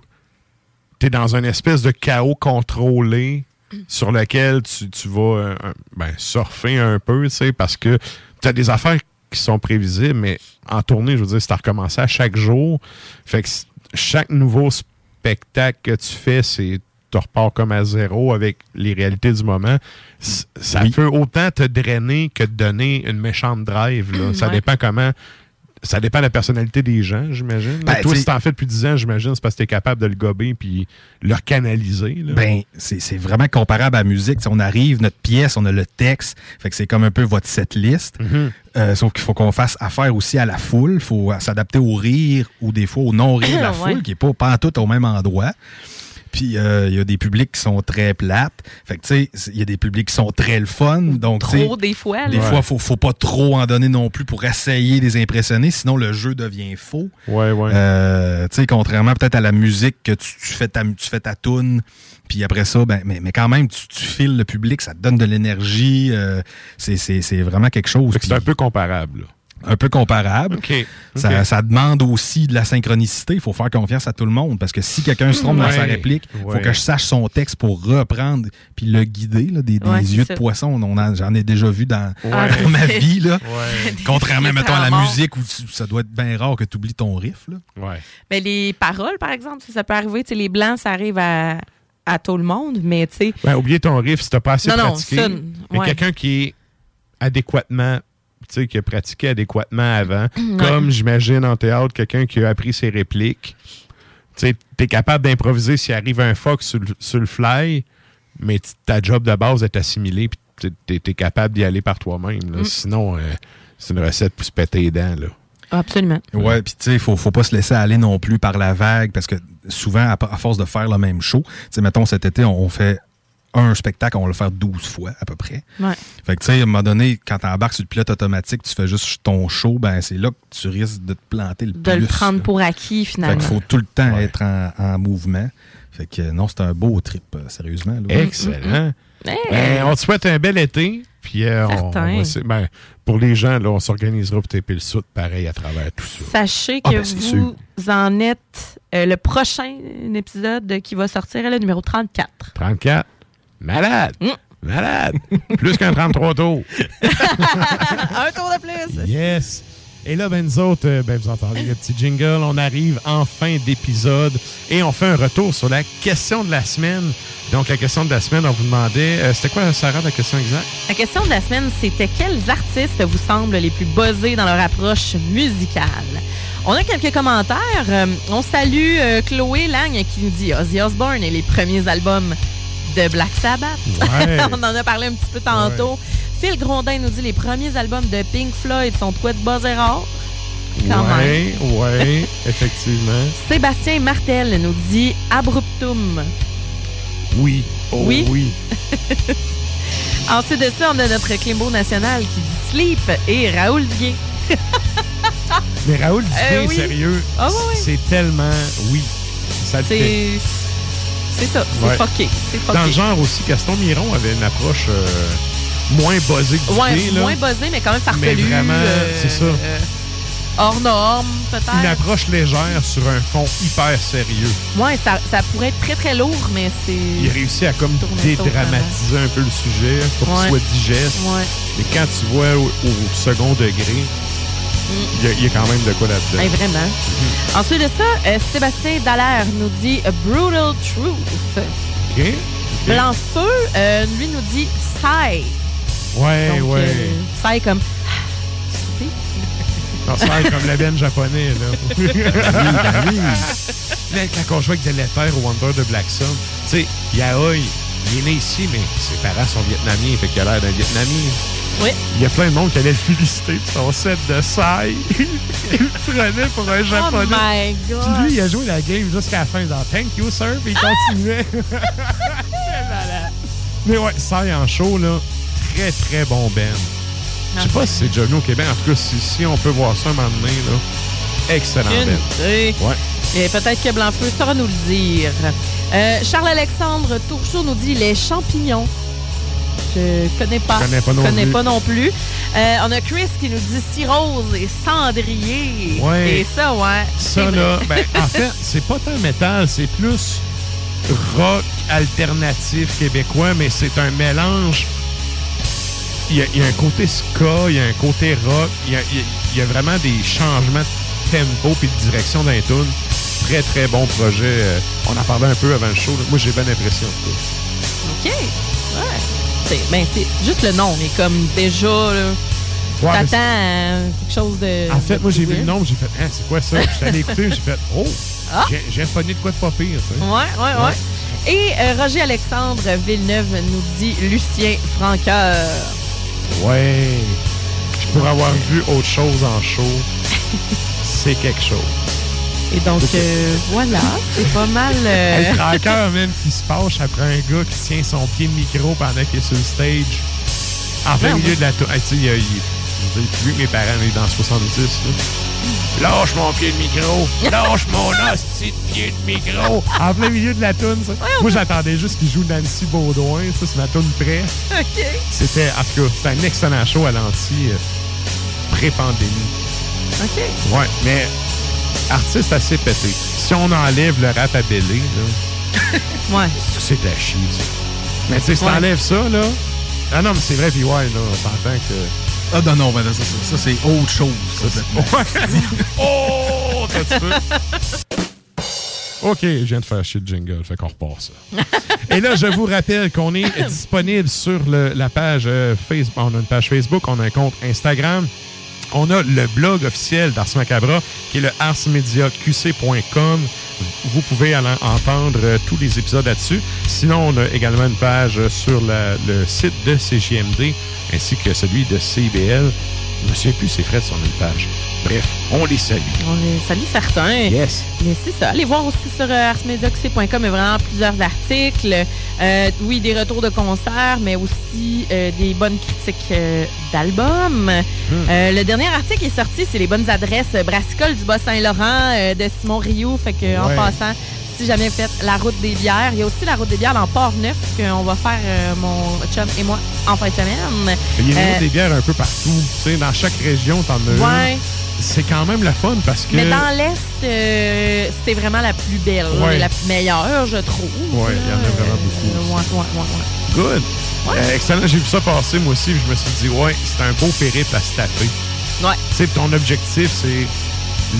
tu es dans une espèce de chaos contrôlé sur lequel tu, tu vas euh, ben, surfer un peu, tu sais, parce que tu as des affaires qui sont prévisibles, mais en tournée, je veux dire, c'est à recommencer à chaque jour. Fait que chaque nouveau spectacle que tu fais, c'est tu repars comme à zéro avec les réalités du moment. Ça peut autant te drainer que te donner une méchante drive. là. Ça Ouais. dépend comment. Ça dépend de la personnalité des gens, j'imagine. Ben, Toi, si t'en fais depuis 10 ans, j'imagine, c'est parce que t'es capable de le gober puis le canaliser. là. Ben, c'est c'est vraiment comparable à la musique. T'sais, on arrive, notre pièce, on a le texte. Fait que c'est comme un peu votre setlist. Mhm. Euh, sauf qu'il faut qu'on fasse affaire aussi à la foule. Il faut s'adapter au rire ou des fois au non-rire de la Ouais. foule, qui n'est pas, pas en tout au même endroit. Puis euh, il y a des publics qui sont très plates. Fait que tu sais, il y a des publics qui sont très le fun. Donc, Trop des fois. des là. fois, faut, faut pas trop en donner non plus pour essayer de les impressionner, sinon le jeu devient faux. Ouais, ouais. Euh, tu sais, contrairement peut-être à la musique que tu, tu fais ta, tu fais ta toune, puis après ça, ben, mais, mais quand même, tu, tu files le public, ça te donne de l'énergie. euh, c'est- c'est c'est vraiment quelque chose. C'est un peu comparable. là. Un peu comparable. Ça, demande aussi de la synchronicité. Il faut faire confiance à tout le monde parce que si quelqu'un se trompe dans sa réplique, il Ouais. faut que je sache son texte pour reprendre puis le guider. Là, des des Ouais, c'est yeux de poisson, on en- j'en ai déjà vu dans, Ouais. dans ma vie. Là. Ouais. Contrairement, mettons, à la musique où tu- ça doit être bien rare que tu oublies ton riff. Là. Ouais. Ben, les paroles, par exemple, ça peut arriver. Les blancs, ça arrive à, à tout le monde, mais tu sais. Ben, oubliez ton riff si t'as pas assez Non, non, pratiqué. ça, mais ouais. quelqu'un qui est adéquatement, qui a pratiqué adéquatement avant, Ouais. comme j'imagine en théâtre, quelqu'un qui a appris ses répliques. Tu sais, t'es capable d'improviser s'il arrive un fuck sur, le- sur le fly, mais ta job de base est assimilée, puis t'es- t'es t'es capable d'y aller par toi-même. Mm. Sinon, euh, c'est une recette pour se péter les dents. Là. Absolument. Ouais, puis tu sais, faut, faut pas se laisser aller non plus par la vague parce que souvent, à, à force de faire le même show, tu sais, mettons cet été, on, on fait un spectacle, on va le faire 12 fois à peu près. Ouais. Fait que tu sais, à un moment donné, quand tu embarques sur le pilote automatique, tu fais juste ton show, ben c'est là que tu risques de te planter le De plus. le prendre là. pour acquis, Fait finalement. qu'il faut tout le temps être en, en mouvement. Fait que non, c'est un beau trip, euh, sérieusement. là. Excellent. Hey. Ben, on te souhaite un bel été. Puis euh, on- on, ben, pour les gens, là, on s'organisera pour taper le soute pareil à travers tout ça. Sachez Ah, que ben, vous en êtes euh, le prochain épisode qui va sortir est le numéro 34. 34. Malade. Mm. Malade. Plus qu'un 33 tours. Un tour de plus. Yes. Et là, ben, nous autres, euh, ben, vous entendez le petit jingle. On arrive en fin d'épisode et on fait un retour sur la question de la semaine. Donc, la question de la semaine, on vous demandait. euh, C'était quoi, Sarah, la question exacte? La question de la semaine, c'était quels artistes vous semblent les plus buzzés dans leur approche musicale? On a quelques commentaires. Euh, on salue euh, Chloé Lang qui nous dit Ozzy Osbourne et les premiers albums de Black Sabbath. Ouais. on en a parlé un petit peu tantôt. Phil Grondin nous dit les premiers albums de Pink Floyd sont de quoi de buzz et rare? Quand ouais, ouais, effectivement. Sébastien Martel nous dit Abruptum. Oui. Oh, Oui? oui. Ensuite de ça, on a notre Climbo national qui dit Sleep et Raoul Duguay. Mais Raoul Duguay, Euh, oui. sérieux, Ah, oui, oui. c'est tellement. Oui. Ça le fait. C'est. Ça, c'est Ouais. fucké. C'est fucké. Dans le genre aussi, Gaston Miron avait une approche euh, moins buzzée que Ouais, là. moins buzzé, mais quand même farfelu. Mais vraiment, euh, c'est ça. euh, hors norme, Une peut-être. approche légère sur un fond hyper sérieux. Ouais, ça, ça pourrait être très très lourd, mais c'est. Il a réussi à comme dédramatiser un peu le sujet pour Ouais. qu'il soit digeste. Ouais. Et quand tu vois au, au second degré, il y, a- il y a quand même de quoi là-dedans. Hey, vraiment. Ensuite de ça, euh, Sébastien Dallaire nous dit A Brutal Truth. OK? OK. Blanc-Feu, euh, lui, nous dit Sai. Ouais, Donc, ouais. euh, Sai comme. Non, comme la benne japonais, là. Mais quand on joue avec Délétère au Wonder de Black Sun, tu sais, Yaoi, il est né ici, mais ses parents sont vietnamiens, fait qu'il a l'air d'un Vietnamien. Oui. Il y a plein de monde qui allait le féliciter pour son set de Sai. il le prenait pour un japonais. Oh my God. Puis lui, il a joué la game jusqu'à la fin, genre Thank you, sir, puis il continuait. mais ouais, Sai en show, là, très très bon band. Je sais pas si c'est déjà venu au Québec. En tout cas, si, si on peut voir ça un moment donné, là, excellent band. idée. Ouais. Et peut-être que Blanc-Feu saura nous le dire. Euh, Charles-Alexandre Tourchot nous dit les champignons. Je connais pas. Je connais pas non connais plus. pas non plus. Euh, on a Chris qui nous dit cirrhose et cendrier. Ouais. Et ça, ouais. Ça, là, ben, en fait, c'est pas tant métal, c'est plus rock alternatif québécois, mais c'est un mélange. Il y, a, il y a un côté ska, il y a un côté rock, il y a, il y vraiment des changements de tempo puis de direction d'un tune. Très, très bon projet. Euh, On en parlait un peu avant le show. là. Moi, j'ai bien l'impression. en tout cas. OK. Ouais. C'est, ben, c'est juste le nom, mais comme déjà, là, tu Ouais, mais t'attends à quelque chose de. En fait, de moi, j'ai vu le nom, j'ai fait, hein, c'est quoi ça? J'étais allé écouter, j'ai fait, oh, Ah. j'ai- j'ai pogné de quoi de pas pire, sais. Ouais, ouais, ouais. Et euh, Roger Alexandre Villeneuve nous dit Lucien Franqueur. Ouais. Pour avoir vu autre chose en show, c'est quelque chose. Et donc, euh, voilà, c'est pas mal. euh, Franqueur, même, qui se fâche après un gars qui tient son pied de micro pendant qu'il est sur le stage. En plein milieu de la tour. Hey, tu sais, il plus que mes parents, est dans 70. là. Lâche mon pied de micro! Lâche mon hostie de pied de micro! En plein milieu de la toune, ça. Moi, j'attendais juste qu'il joue Nancy Baudouin, ça, c'est ma toune près. OK. C'était, en tout cas, c'était un excellent show à l'anti euh, pré-pandémie. OK. Ouais, mais artiste assez pété. Si on enlève le rap à Bélé, là, Ouais. c'est à chier, ça. Mais tu sais, si Ouais. t'enlèves ça, là. Ah non, mais c'est vrai, puis ouais, là, on s'entend que. Ah non, non, ben, ça, ça, ça, c'est autre chose. complètement. oh! T'as. OK, je viens de faire chier le jingle, fait qu'on repart ça. Et là, je vous rappelle qu'on est disponible sur le- la page euh, Facebook. On a une page Facebook, on a un compte Instagram. On a le blog officiel d'Ars Macabra, qui est le arsmediaqc.com. Vous pouvez entendre euh, tous les épisodes là-dessus. Sinon, on a également une page sur le site de CGMD, ainsi que celui de CIBL. Je me souviens plus, c'est Fred sur une page. Bref, on les salue. On les salue certains. Yes. Mais c'est ça. Allez voir aussi sur euh. Il y a vraiment plusieurs articles. Euh, oui, des retours de concerts, mais aussi euh, des bonnes critiques euh, d'albums. Euh, le dernier article est sorti, c'est les bonnes adresses euh, Brassicole du Bas-Saint-Laurent de Simon Rioux. Fait que, en passant, si jamais vous faites la route des bières, il y a aussi la route des bières dans Port-Neuf qu'on va faire, euh, mon chum et moi, en fin de semaine. Il y a Euh, des bières un peu partout. Tu sais, dans chaque région, t'en as Ouais. une. C'est quand même le fun parce que. Mais dans l'Est, euh, c'est vraiment la plus belle, Ouais. et la meilleure, je trouve. Ouais, il y en a vraiment beaucoup. Ouais. Good. Euh, excellent. J'ai vu ça passer, moi aussi, puis je me suis dit, ouais, c'est un beau périple à se taper. Ouais. Tu sais, ton objectif, c'est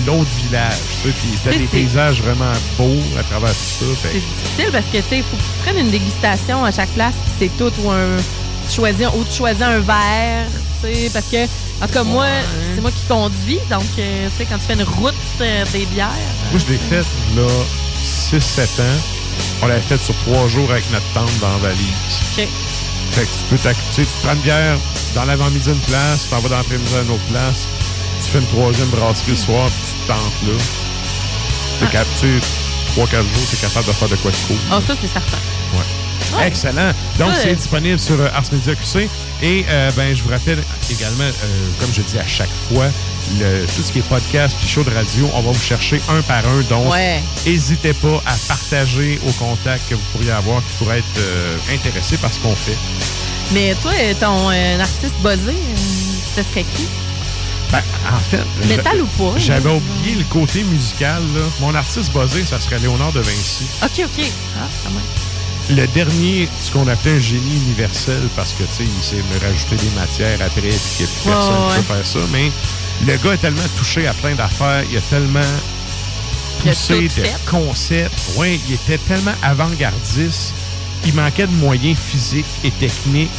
l'autre village. Tu sais, puis t'as des paysages vraiment beaux à travers tout ça. C'est difficile parce que, tu sais, il faut que tu prennes une dégustation à chaque place, puis c'est tout, ou un. tu choisis, ou tu choisis un verre, tu sais, parce que, en tout cas, moi, c'est moi qui conduis, donc, euh, tu sais, quand tu fais une route euh, des bières. moi, je l'ai fait, là, 6-7 ans. On l'avait fait sur trois jours avec notre tente dans la valise. OK. Fait que tu peux tu sais, tu prends une bière dans l'avant-midi une place, tu t'en vas dans l'après-midi à une autre place, fais une troisième brasserie le soir, puis tu te tentes là. T'es cap- tu sais, 3-4 jours, tu es capable de faire de quoi de cool. Ah, ça, c'est certain. Ouais. Excellent. Donc, c'est disponible sur euh, Ars Media QC. Et euh, ben, je vous rappelle également, euh, comme je dis à chaque fois, le- tout ce qui est podcast puis show de radio, on va vous chercher un par un. Donc, Ouais. n'hésitez pas à partager aux contacts que vous pourriez avoir qui pourraient être euh, intéressés par ce qu'on fait. Mais toi, ton euh, artiste buzzé, euh, ce serait qui? Ben, en fait. Métal ou pas? J'avais oublié le côté musical. Là. Mon artiste basé, ça serait Léonard de Vinci. OK, OK. Ah, quand même. Le dernier, ce qu'on appelait un génie universel, parce que, tu sais, il sait me rajouter des matières après, puis qu'il n'y a plus personne ouais, qui peut faire ça. Mais le gars est tellement touché à plein d'affaires, il a tellement Il a poussé de fait. concepts. Oui, il était tellement avant-gardiste. Il manquait de moyens physiques et techniques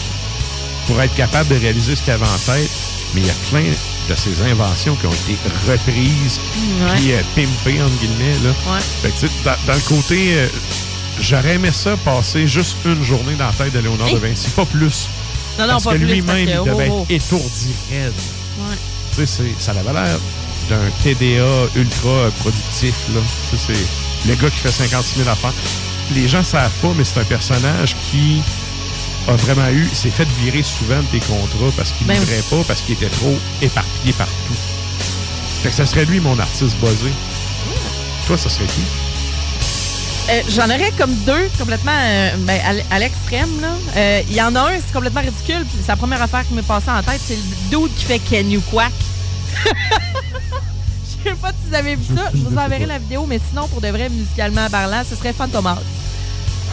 pour être capable de réaliser ce qu'il avait en tête. Mais il y a plein de ses inventions qui ont été reprises, Ouais. puis euh, pimpées, entre guillemets. Là. Ouais. Fait que, dans, dans le côté, euh, j'aurais aimé ça passer juste une journée dans la tête de Léonard Hey. de Vinci, pas plus. Non, non, parce pas que lui-même, il devait oh, oh. être étourdi raide. Ouais. Tu sais, c'est- ça avait l'air d'un TDA ultra productif, là. C'est le gars qui fait 56 000 affaires. Les gens savent pas, mais c'est un personnage qui a vraiment eu, s'est fait virer souvent de des contrats parce qu'il Ben oui. livrait pas, parce qu'il était trop éparpillé partout. Fait que ça serait lui, mon artiste buzzé. Toi, ça serait qui? Euh, J'en aurais comme deux complètement euh, ben, à l'extrême. Euh, Il y en a un, c'est complètement ridicule. puis C'est la première affaire qui m'est passée en tête. C'est le dude qui fait Can You Quack. Je sais pas si vous avez vu ça. Je vous enverrai la vidéo, mais sinon, pour de vrai, musicalement parlant, ce serait Fantomas.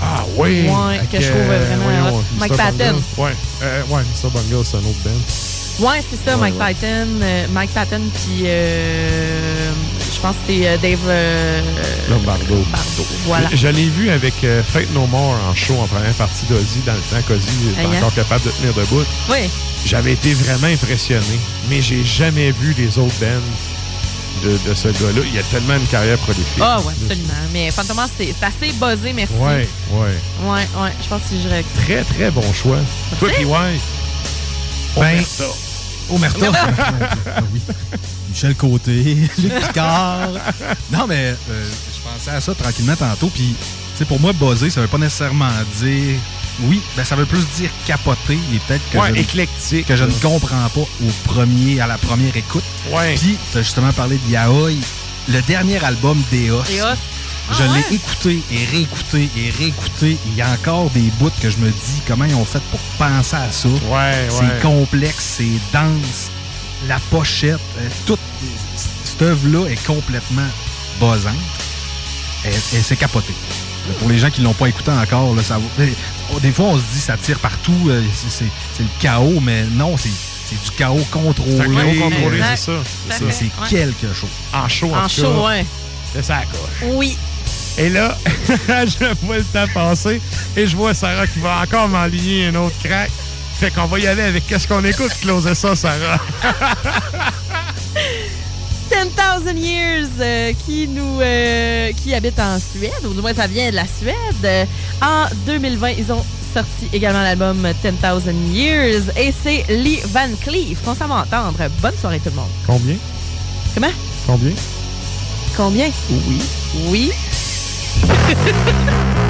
Ah oui! Ouais, que je trouve vraiment voyons. Mike Patton. Ouais, euh, ouais, Mr. Bungle, c'est un autre band. Ouais, c'est ça, Ouais, Mike ouais. Patton. euh, Mike Patton, puis euh, je pense que c'est euh, Dave Lombardo. Lombardo. Voilà. Je, je l'ai vu avec Fate No More en show en première partie d'Ozzy dans le temps qu'Ozzy était hein? encore capable de tenir debout. Oui. J'avais été vraiment impressionné, mais j'ai jamais vu les autres bands de, de ce gars-là. Il a tellement une carrière prolifique. Ah, ouais, absolument. Mais Fantomas, c'est assez buzzé, merci. Ouais, ouais. Ouais, ouais. Je pense que je dirais que Très, très bon choix. Toi, puis ouais. Ben, Omerta. Omerta. Ah oui. Michel Côté, Luc Picard. Non, mais euh, je pensais à ça tranquillement tantôt. Puis, tu sais, pour moi, buzzer, ça veut pas nécessairement dire. Oui, ben ça veut plus dire capoter et peut-être que, Ouais, je, ne- éclectique, que je ne comprends pas au premier, à la première écoute. Ouais. Puis, tu as justement parlé de Yaoi. Le dernier album d'Eos. Eos. Je Ah ouais? l'ai écouté et réécouté et réécouté. Il y a encore des bouts que je me dis comment ils ont fait pour penser à ça. Ouais, C'est ouais. complexe, c'est dense. La pochette, euh, toute cette œuvre-là est complètement buzzante. Et, et c'est capoté. Euh, Pour les gens qui l'ont pas écouté encore, là, ça va- euh, Des fois, on se dit ça tire partout, euh, c'est- le chaos, mais non, c'est c'est du chaos contrôlé. C'est chaos contrôlé, c'est ça. C'est Ouais. quelque chose. En show, en, En cas. ouais. C'est ça, coche. Oui. Et là, je vois le temps passer et je vois Sarah qui va encore m'enligner un autre crack. Fait qu'on va y aller avec qu'est-ce qu'on écoute, closer ça, Sarah. 10,000 Years euh, qui nous euh, qui habite en Suède, ou du moins ça vient de la Suède. En 2020, ils ont sorti également l'album 10,000 Years et c'est Lee Van Cleef qu'on s'en va entendre. Bonne soirée tout le monde. Combien? Comment? Combien? Combien? Oui. Oui.